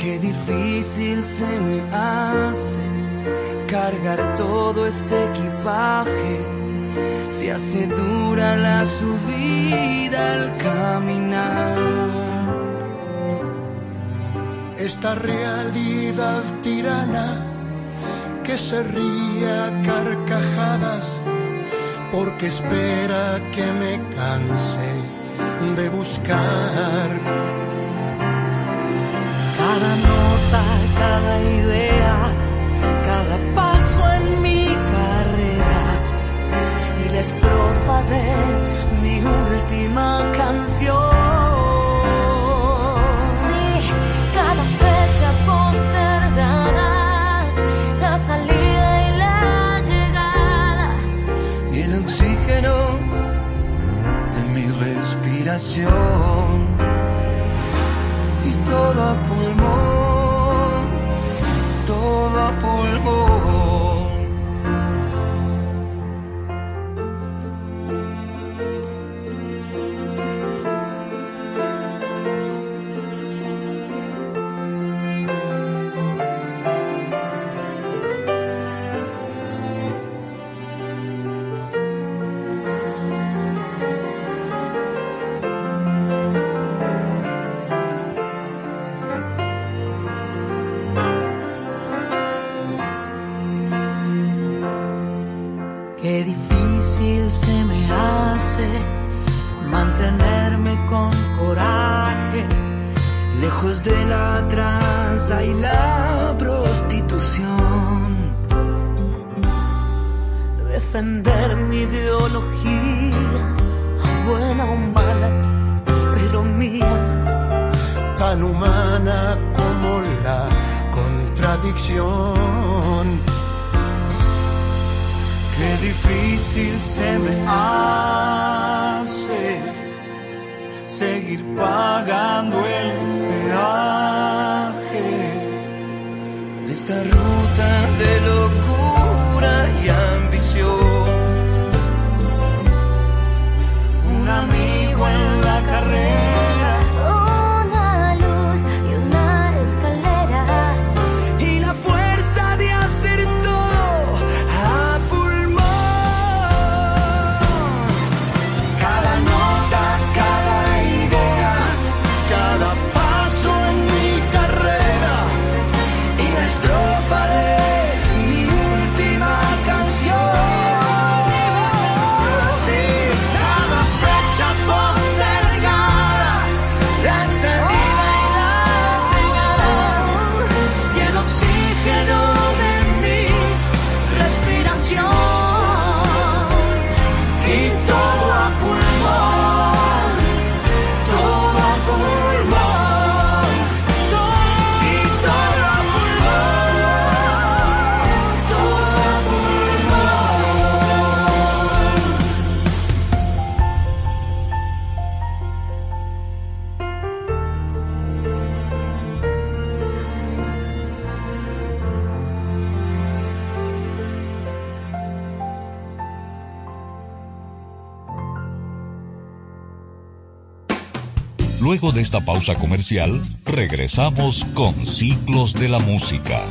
Qué difícil se me hace cargar todo este equipaje. Se hace dura la subida al caminar. Esta realidad tirana que se ríe a carcajadas porque espera que me canse de buscar cada nota, cada idea, cada paso en mi carrera. Y la estrofa de mi última canción. Sí, cada fecha postergada, la salida y la llegada. Y el oxígeno de mi respiración. Todo Defender mi ideología, buena o mala, pero mía. Tan humana como la contradicción Qué difícil se me hace seguir pagando el peaje de esta ruta de locura y amigo De esta pausa comercial, regresamos con Ciclos de la Música.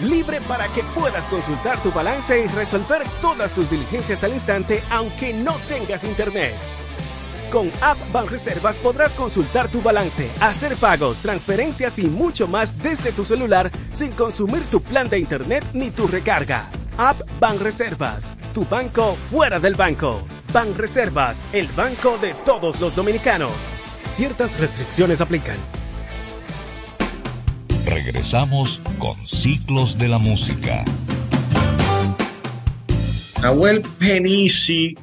Libre para que puedas consultar tu balance y resolver todas tus diligencias al instante aunque no tengas internet. Con App Banreservas podrás consultar tu balance, hacer pagos, transferencias y mucho más desde tu celular sin consumir tu plan de internet ni tu recarga. App Banreservas, tu banco fuera del banco. Reservas, el banco de todos los dominicanos. Ciertas restricciones aplican. Regresamos con Ciclos de la Música. Nahuel Penisi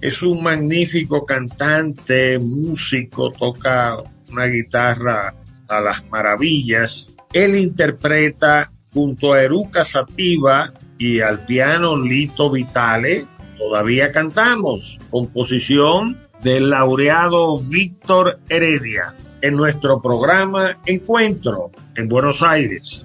es un magnífico cantante, músico, toca una guitarra a las maravillas. Él interpreta junto a Eruca Sativa y al piano Lito Vitale Todavía cantamos, composición del laureado Víctor Heredia, en nuestro programa Encuentro en Buenos Aires.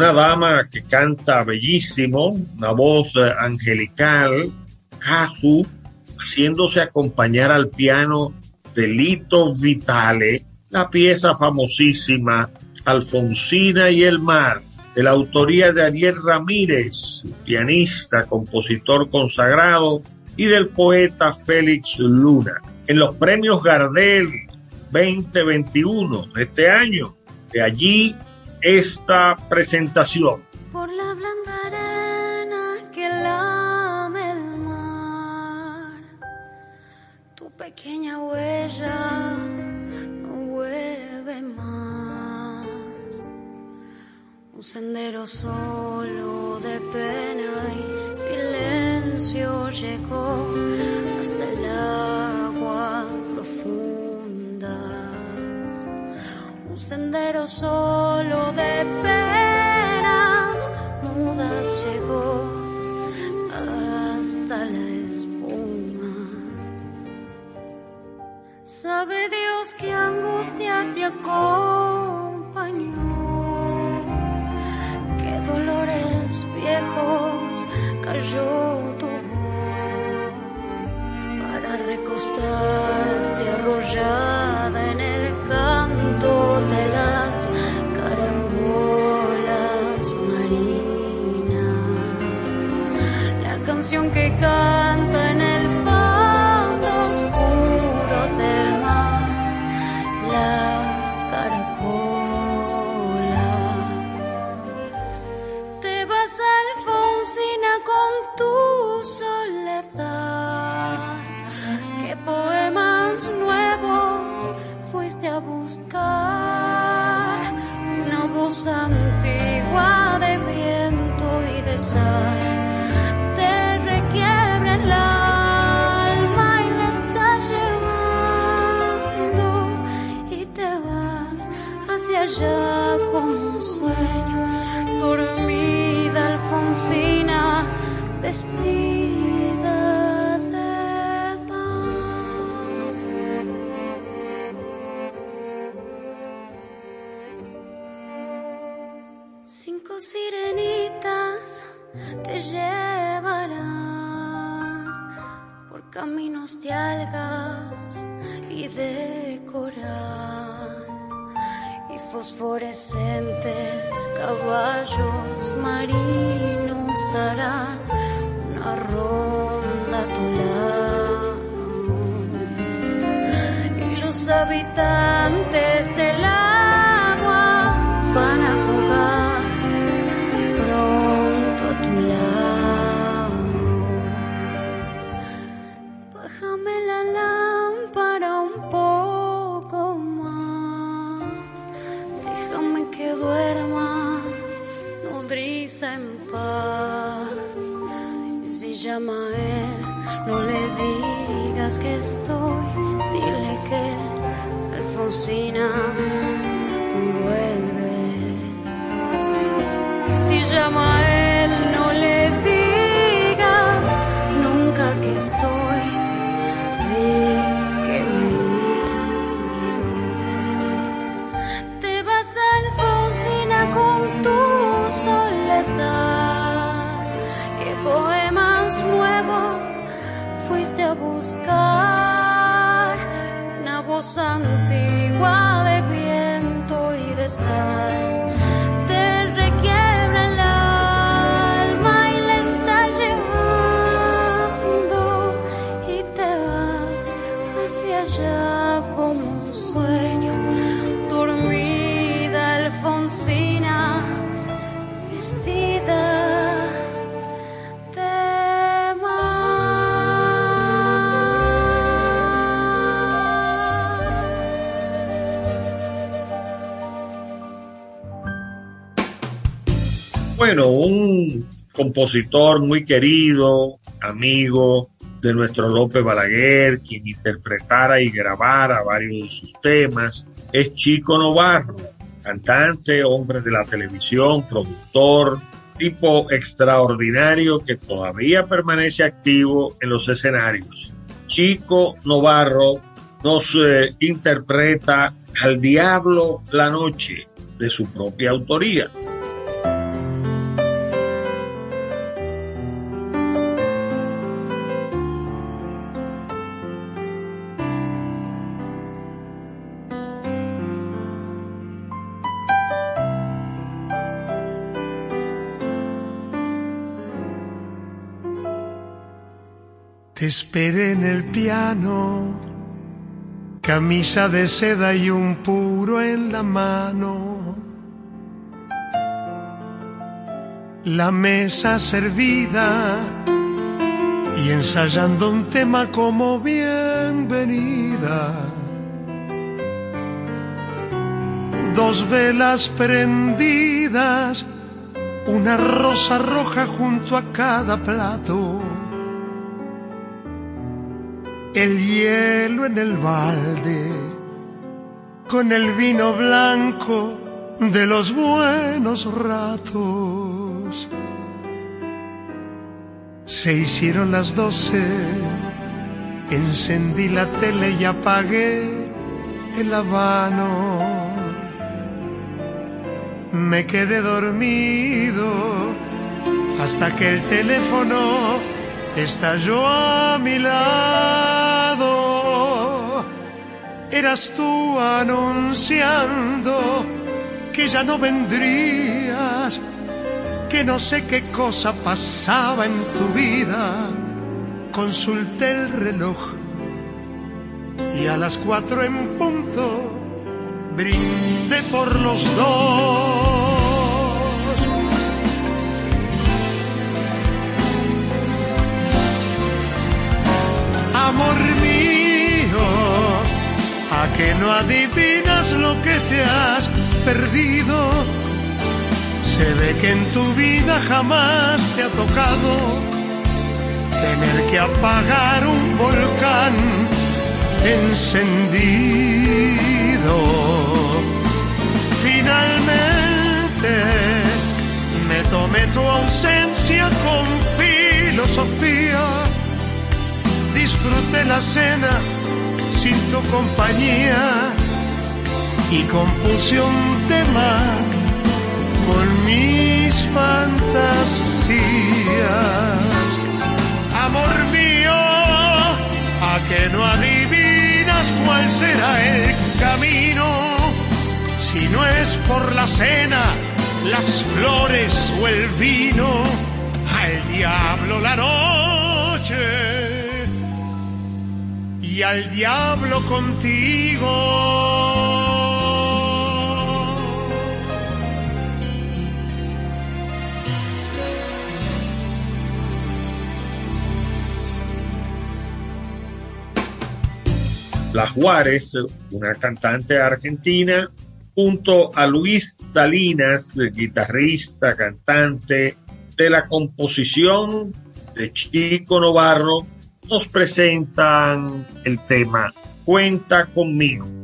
Una dama que canta bellísimo, una voz eh, angelical, Kazu, haciéndose acompañar al piano de Lito Vitale, la pieza famosísima Alfonsina y el mar, de la autoría de Ariel Ramírez, pianista, compositor consagrado, y del poeta Félix Luna. En los premios Gardel 2021 de este año, de allí esta presentación. Por la blanda arena que lame el mar, tu pequeña huella no vuelve más. Un sendero solo de pena y silencio llegó hasta el sendero solo de penas mudas llegó hasta la espuma. Sabe Dios que angustia te acompañó, que dolores viejos cayó tu voz para recostarte arrollada en el de las caracolas marinas. La canción que canta fuiste a buscar? Una voz antigua de viento y de sal. Te requiebra el alma y la está llevando. Y te vas hacia allá como un sueño. Dormida Alfonsina, vestida Sirenitas te llevarán por caminos de algas y de coral y fosforescentes caballos marinos harán una ronda a tu lado. Y los habitantes del agua van a en paz. Y si llama a él, no le digas que estoy, dile que Alfonsina vuelve. Y si llama a buscar? Una voz antigua de viento y de sal Bueno, un compositor muy querido, amigo de nuestro López Balaguer, quien interpretara y grabara varios de sus temas, es Chico Novarro, cantante, hombre de la televisión, productor, tipo extraordinario que todavía permanece activo en los escenarios. Chico Novarro nos eh, interpreta Al Diablo la Noche de su propia autoría. Esperé en el piano, camisa de seda y un puro en la mano. La mesa servida y ensayando un tema como bienvenida. Dos velas prendidas, una rosa roja junto a cada plato el hielo en el balde, con el vino blanco de los buenos ratos. Se hicieron las doce, encendí la tele y apagué el habano. Me quedé dormido hasta que el teléfono estalló a mi lado. Eras tú anunciando que ya no vendrías, que no sé qué cosa pasaba en tu vida. Consulté el reloj y a las cuatro en punto brindé por los dos. Amor mío, a que no adivinas lo que te has perdido. Se ve que en tu vida jamás te ha tocado tener que apagar un volcán encendido. Finalmente me tomé tu ausencia con filosofía disfruté la cena sin tu compañía y compuse un tema con mis fantasías. Amor mío, a que no adivinas cuál será el camino, si no es por la cena, las flores o el vino, al diablo la noche y al diablo contigo. La Juárez, una cantante argentina, junto a Luis Salinas, guitarrista, cantante de la composición de Chico Novarro, nos presentan el tema Cuenta conmigo.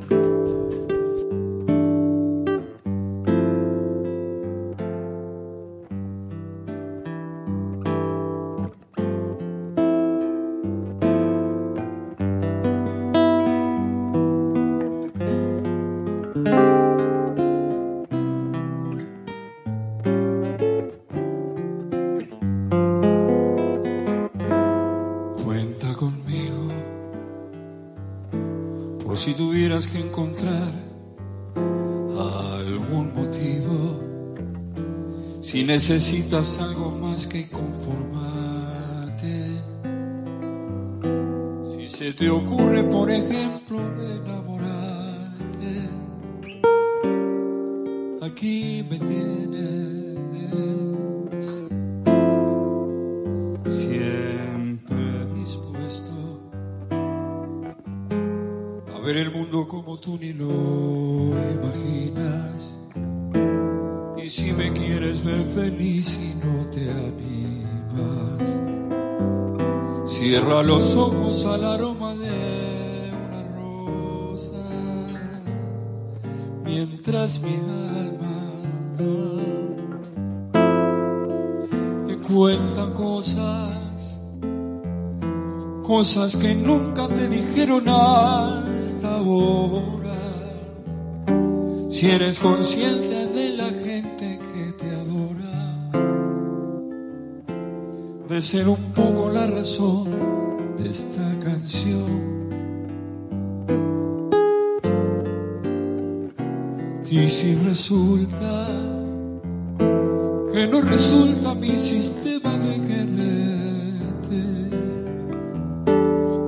Necesitas algo más que conformarte. Si se te ocurre, por ejemplo, enamorarte, aquí me tienes. Cierra los ojos al aroma de una rosa, mientras mi alma te cuenta cosas, cosas que nunca te dijeron hasta ahora. Si eres consciente ser un poco la de esta canción. Y si resulta que no resulta mi sistema de quererte,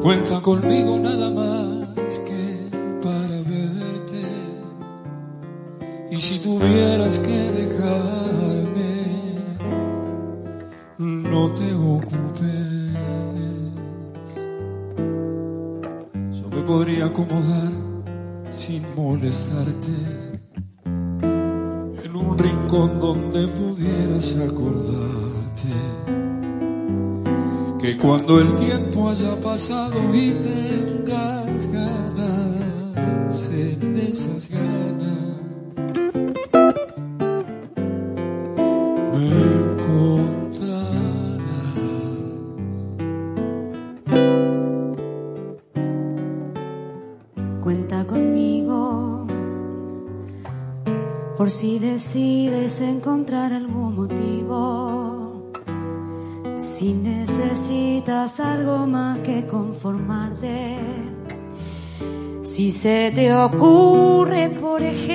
cuenta conmigo nada más que para verte. Y si tuvieras que dejar acomodar sin molestarte en un rincón donde pudieras acordarte que cuando el tiempo haya pasado y tengas ganas en esas ganas decides encontrar algún motivo, si necesitas algo más que conformarte, si se te ocurre, por ejemplo,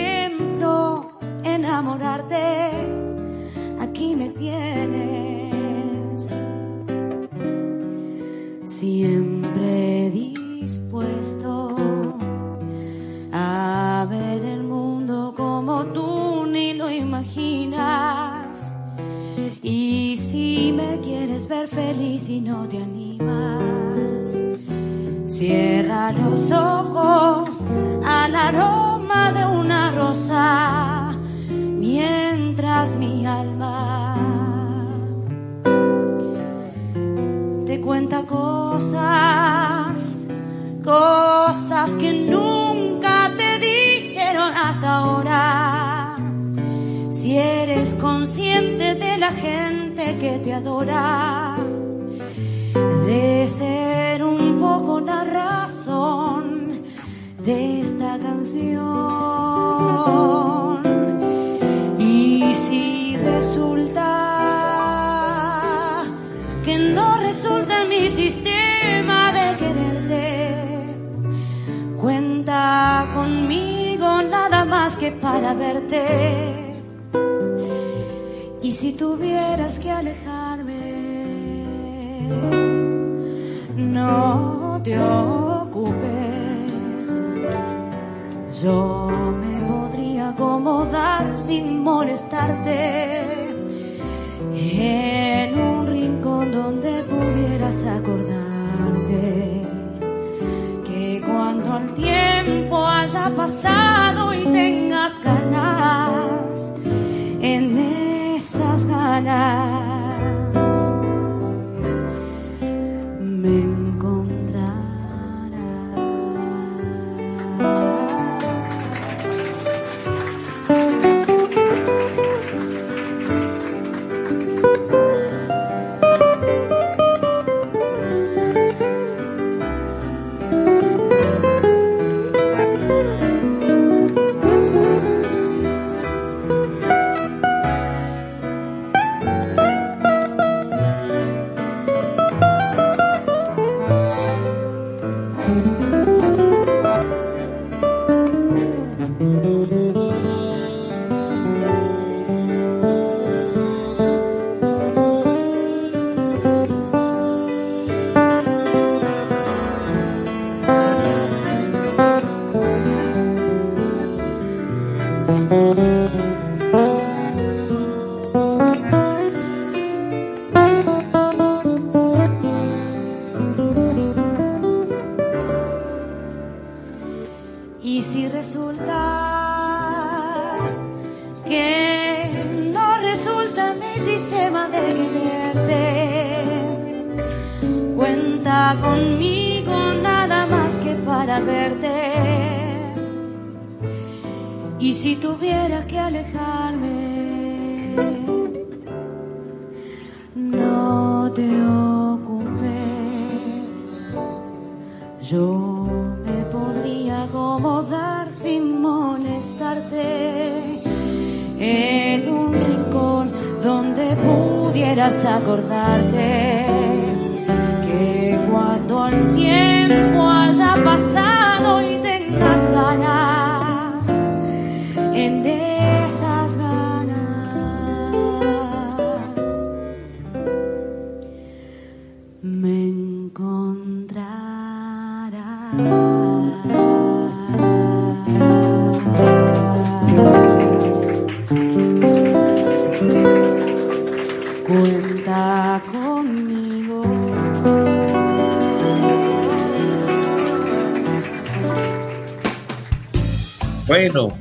Bueno,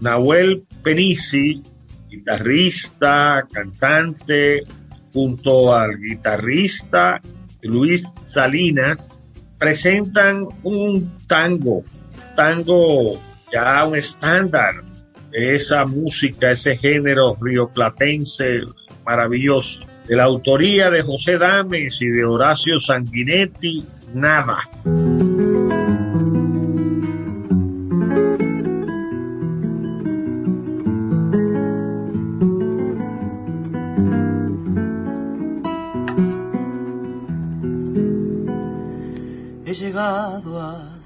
Nahuel Penici, guitarrista, cantante, junto al guitarrista Luis Salinas, presentan un tango, tango ya un estándar de esa música, ese género rioplatense maravilloso, de la autoría de José Dames y de Horacio Sanguinetti, nada.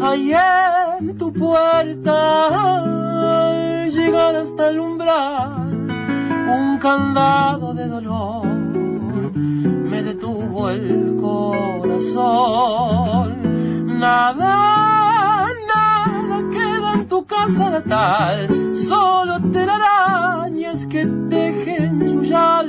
hay en tu puerta llegar hasta el umbral un candado de dolor me detuvo el corazón. Nada nada queda en tu casa natal. Solo telarañas que tejen yuyal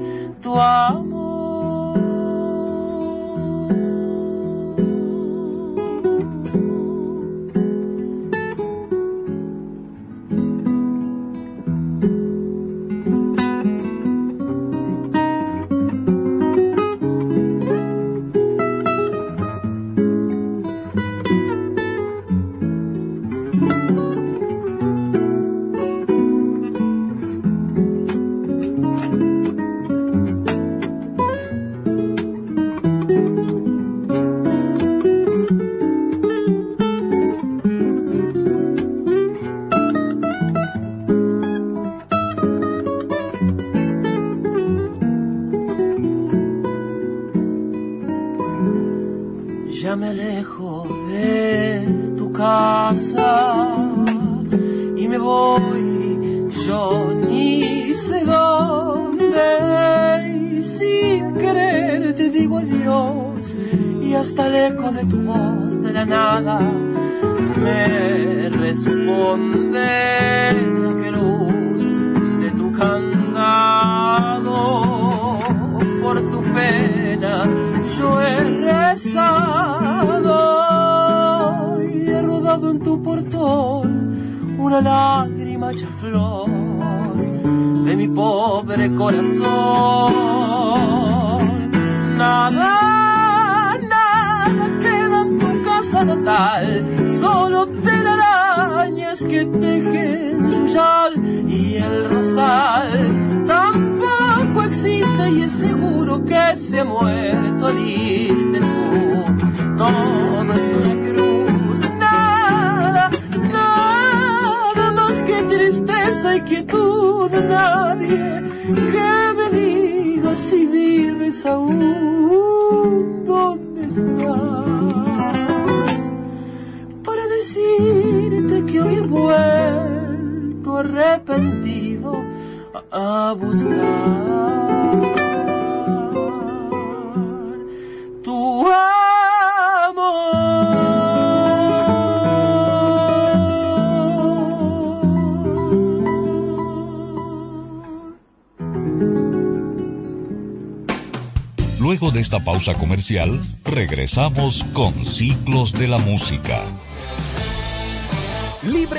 tu amor. Que tejen yuyal y el rosal. Tampoco existe y es seguro que se ha muerto al irte tú. Todo es una cruz, nada, nada más que tristeza y quietud, nadie que me diga si vives aún, dónde estás, que he vuelto arrepentido a buscar tu Luego de esta pausa comercial, regresamos con Ciclos de la Música.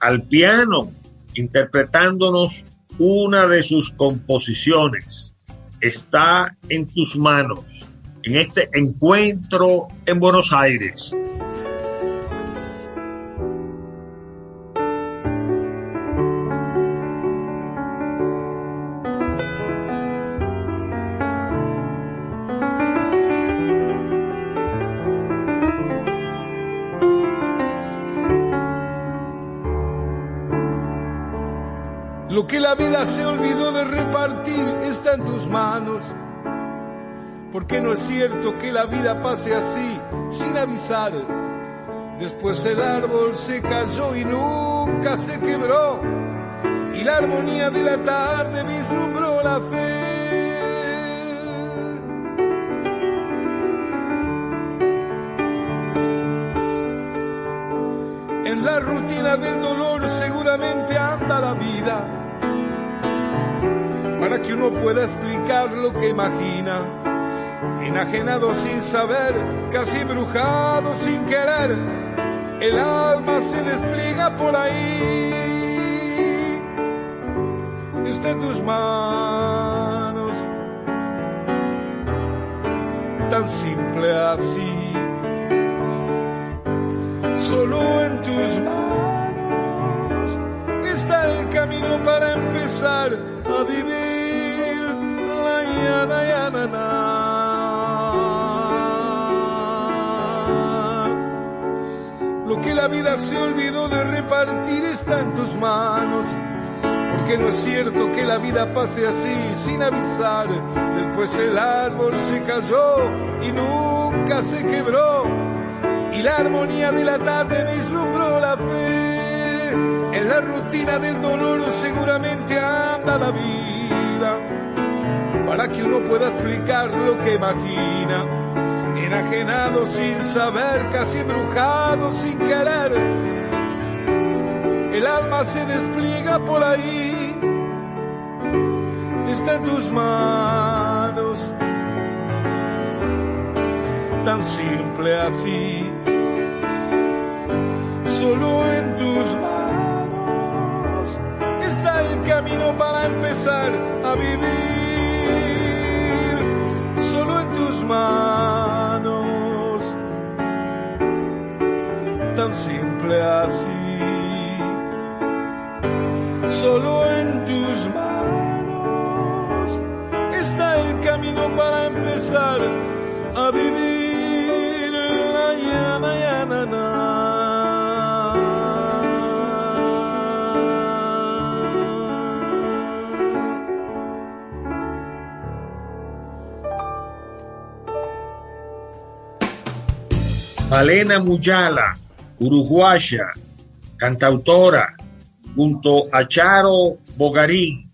al piano, interpretándonos una de sus composiciones. Está en tus manos en este encuentro en Buenos Aires. Que la vida se olvidó de repartir está en tus manos. Porque no es cierto que la vida pase así, sin avisar. Después el árbol se cayó y nunca se quebró. Y la armonía de la tarde vislumbró la fe. En la rutina del dolor seguramente anda la vida para que uno pueda explicar lo que imagina. Enajenado sin saber, casi brujado sin querer, el alma se despliega por ahí. Está en tus manos, tan simple así. Solo en tus manos está el camino para empezar a vivir. Lo que la vida se olvidó de repartir está en tus manos. Porque no es cierto que la vida pase así sin avisar. Después el árbol se cayó y nunca se quebró. Y la armonía de la tarde vislumbró la fe. En la rutina del dolor seguramente anda la vida para que uno pueda explicar lo que imagina. Enajenado sin saber, casi embrujado sin querer. El alma se despliega por ahí, está en tus manos, tan simple así, solo en tus manos está el camino para empezar a vivir tus manos, tan simple así. Solo en tus manos está el camino para empezar a vivir Malena Muyala, uruguaya, cantautora, junto a Charo Bogarín,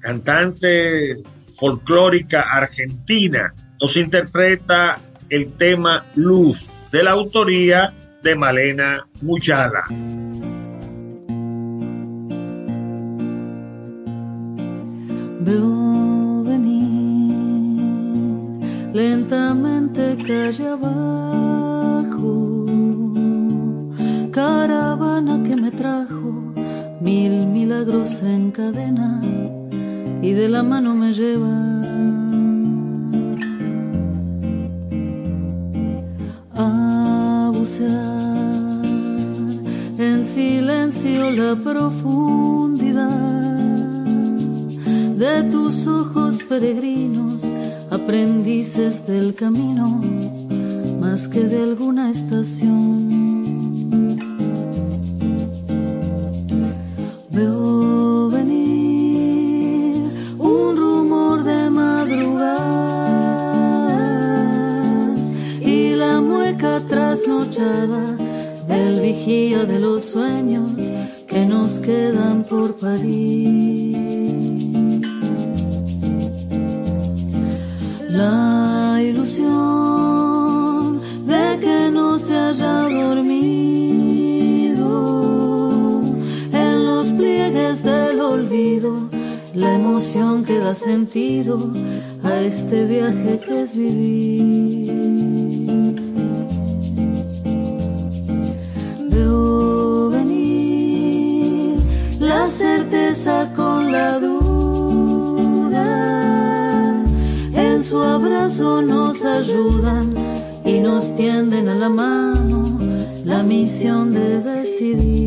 cantante folclórica argentina, nos interpreta el tema Luz, de la autoría de Malena Muyala. Veo venir lentamente callaba caravana que me trajo mil milagros en cadena y de la mano me lleva. A bucear en silencio la profundidad de tus ojos peregrinos, aprendices del camino más que de alguna estación. Trasnochada del vigía de los sueños que nos quedan por parir. La ilusión de que no se haya dormido en los pliegues del olvido, la emoción que da sentido a este viaje que es vivir. Certeza con la duda. En su abrazo nos ayudan y nos tienden a la mano la misión de decidir.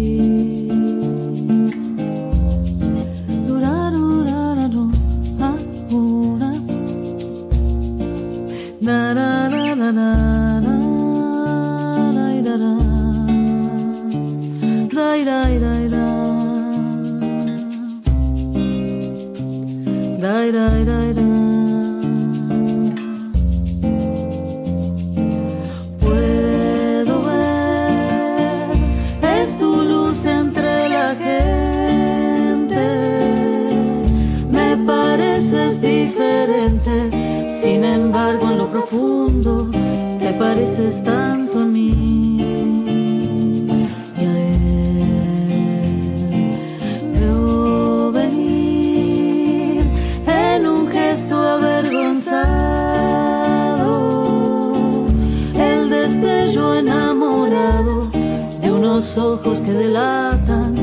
Diferente, sin embargo en lo profundo te pareces tanto ojos que delatan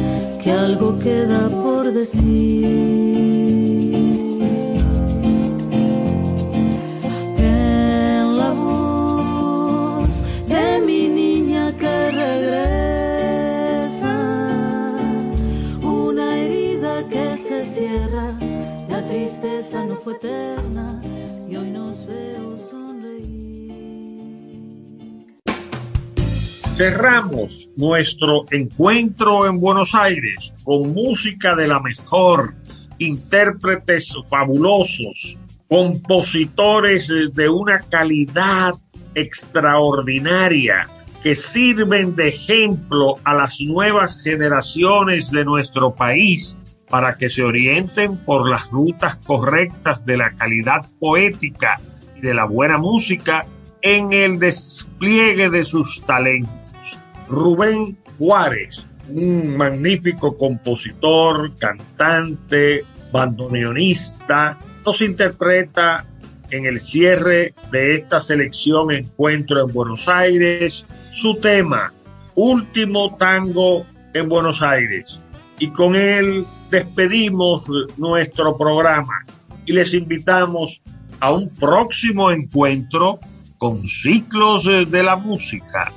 que algo queda por decir. Cerramos nuestro encuentro en Buenos Aires con música de la mejor, intérpretes fabulosos, compositores de una calidad extraordinaria que sirven de ejemplo a las nuevas generaciones de nuestro país para que se orienten por las rutas correctas de la calidad poética y de la buena música en el despliegue de sus talentos. Rubén Juárez, un magnífico compositor, cantante, bandoneonista, nos interpreta en el cierre de esta selección Encuentro en Buenos Aires su tema, Último Tango en Buenos Aires. Y con él despedimos nuestro programa y les invitamos a un próximo encuentro con ciclos de la música.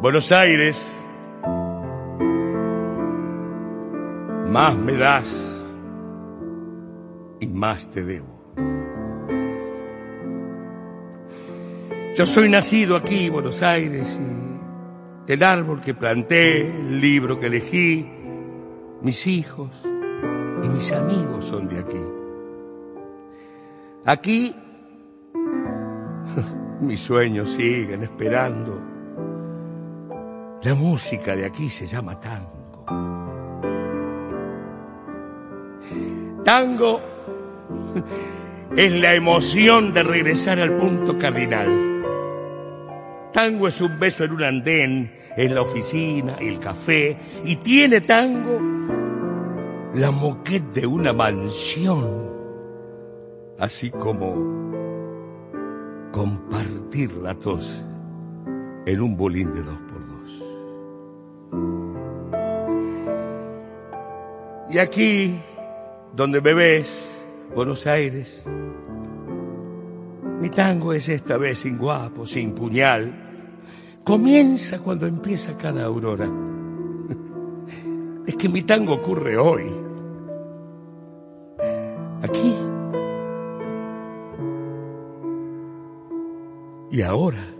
Buenos Aires, más me das y más te debo. Yo soy nacido aquí, Buenos Aires, y el árbol que planté, el libro que elegí, mis hijos y mis amigos son de aquí. Aquí mis sueños siguen esperando la música de aquí se llama tango. Tango es la emoción de regresar al punto cardinal. Tango es un beso en un andén, en la oficina, el café, y tiene tango la moquette de una mansión, así como compartir la tos en un bolín de dos Y aquí, donde me ves, Buenos Aires, mi tango es esta vez sin guapo, sin puñal. Comienza cuando empieza cada aurora. Es que mi tango ocurre hoy. Aquí. Y ahora.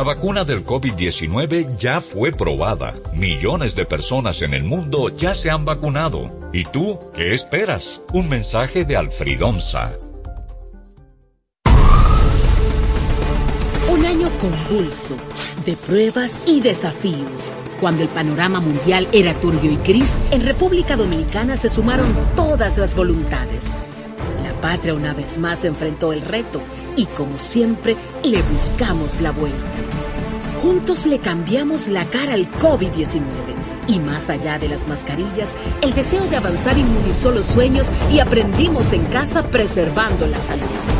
La vacuna del COVID-19 ya fue probada. Millones de personas en el mundo ya se han vacunado. ¿Y tú qué esperas? Un mensaje de Alfridonza. Un año convulso de pruebas y desafíos. Cuando el panorama mundial era turbio y gris, en República Dominicana se sumaron todas las voluntades. La patria una vez más enfrentó el reto y como siempre le buscamos la vuelta. Juntos le cambiamos la cara al COVID-19 y más allá de las mascarillas, el deseo de avanzar inmunizó los sueños y aprendimos en casa preservando la salud.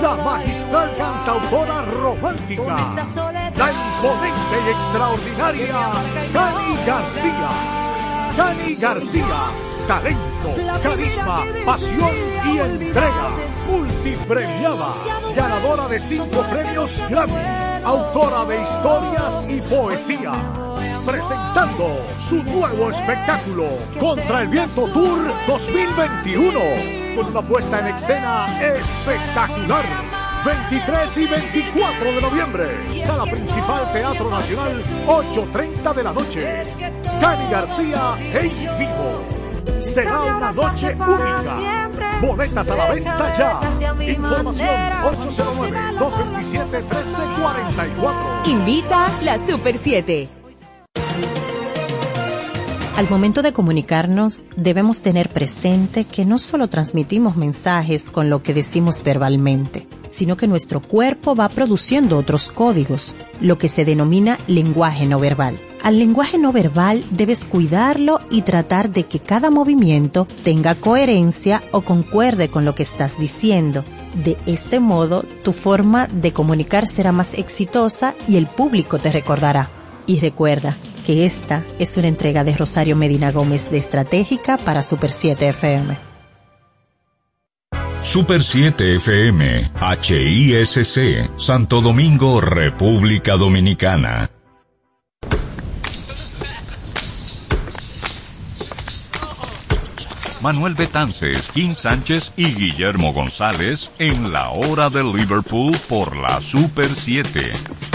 la magistral cantautora romántica, la imponente y extraordinaria Cani García. Cani García, talento, carisma, pasión y entrega. Multipremiada, ganadora de cinco premios Grammy, autora de historias y poesía. Presentando su nuevo espectáculo, Contra el Viento Tour 2021 con una puesta en escena espectacular. 23 y 24 de noviembre, sala principal Teatro Nacional, 8.30 de la noche. Cani García en vivo. Será una noche única. Boletas a la venta ya. Información 809-227-1344. Invita la Super 7. Al momento de comunicarnos, debemos tener presente que no solo transmitimos mensajes con lo que decimos verbalmente, sino que nuestro cuerpo va produciendo otros códigos, lo que se denomina lenguaje no verbal. Al lenguaje no verbal debes cuidarlo y tratar de que cada movimiento tenga coherencia o concuerde con lo que estás diciendo. De este modo, tu forma de comunicar será más exitosa y el público te recordará. Y recuerda, que esta es una entrega de Rosario Medina Gómez de Estratégica para Super 7 FM. Super 7 FM, HISC, Santo Domingo, República Dominicana. Manuel Betances, Kim Sánchez y Guillermo González en la hora de Liverpool por la Super 7.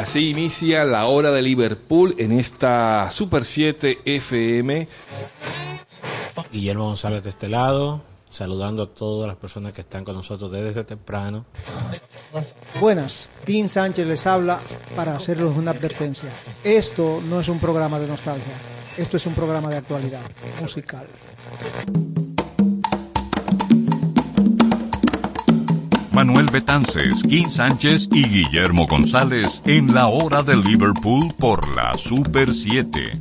Así inicia la hora de Liverpool en esta Super 7 FM. Guillermo González de este lado, saludando a todas las personas que están con nosotros desde temprano. Buenas, Tim Sánchez les habla para hacerles una advertencia. Esto no es un programa de nostalgia. esto es un programa de actualidad musical. Manuel Betances, Kim Sánchez y Guillermo González en la hora de Liverpool por la Super 7.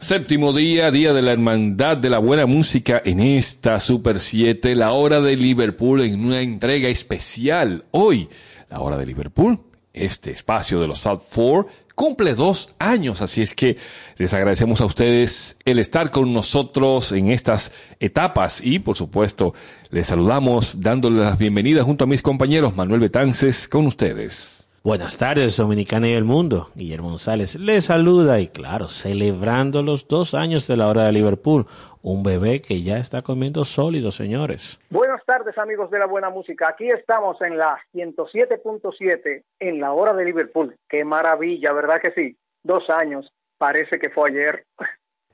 Séptimo día, día de la hermandad de la buena música en esta Super 7, la hora de Liverpool en una entrega especial. Hoy, la hora de Liverpool, este espacio de los South Four, cumple dos años, así es que les agradecemos a ustedes el estar con nosotros en estas etapas y por supuesto les saludamos dándoles las bienvenidas junto a mis compañeros Manuel Betances con ustedes. Buenas tardes, Dominicana y el mundo. Guillermo González les saluda y claro, celebrando los dos años de la hora de Liverpool, un bebé que ya está comiendo sólido, señores. Buenas tardes, amigos de la buena música. Aquí estamos en la 107.7 en la hora de Liverpool. Qué maravilla, ¿verdad que sí? Dos años. Parece que fue ayer.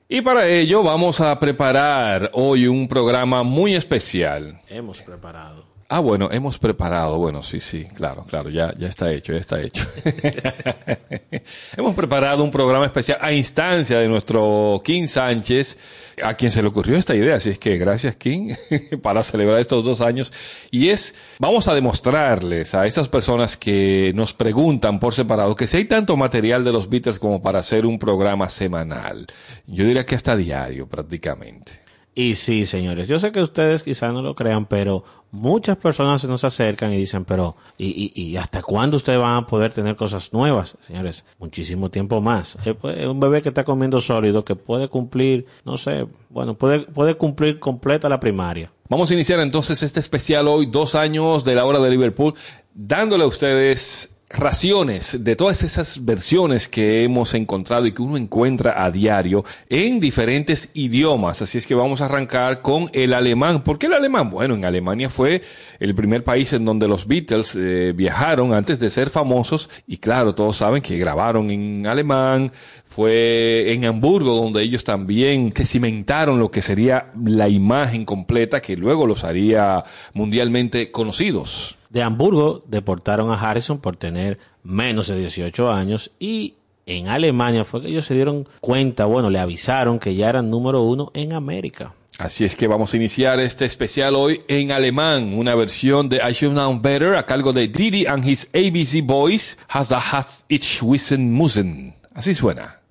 Y para ello vamos a preparar hoy un programa muy especial. Hemos preparado. Ah, bueno, hemos preparado, bueno, sí, sí, claro, claro, ya, ya está hecho, ya está hecho. hemos preparado un programa especial a instancia de nuestro King Sánchez, a quien se le ocurrió esta idea, así es que gracias King para celebrar estos dos años. Y es, vamos a demostrarles a esas personas que nos preguntan por separado que si hay tanto material de los Beatles como para hacer un programa semanal, yo diría que hasta diario prácticamente. Y sí, señores, yo sé que ustedes quizás no lo crean, pero muchas personas se nos acercan y dicen, pero ¿y, y, y hasta cuándo ustedes van a poder tener cosas nuevas? Señores, muchísimo tiempo más. Es un bebé que está comiendo sólido, que puede cumplir, no sé, bueno, puede, puede cumplir completa la primaria. Vamos a iniciar entonces este especial hoy, dos años de la hora de Liverpool, dándole a ustedes raciones de todas esas versiones que hemos encontrado y que uno encuentra a diario en diferentes idiomas. Así es que vamos a arrancar con el alemán. ¿Por qué el alemán? Bueno, en Alemania fue el primer país en donde los Beatles eh, viajaron antes de ser famosos y claro, todos saben que grabaron en alemán. Fue en Hamburgo donde ellos también que cimentaron lo que sería la imagen completa que luego los haría mundialmente conocidos de Hamburgo deportaron a Harrison por tener menos de 18 años y en Alemania fue que ellos se dieron cuenta, bueno, le avisaron que ya eran número uno en América. Así es que vamos a iniciar este especial hoy en alemán, una versión de I Should Know Better a cargo de Didi and his ABC Boys, Has the Hat Ich Wissen Müssen. Así suena.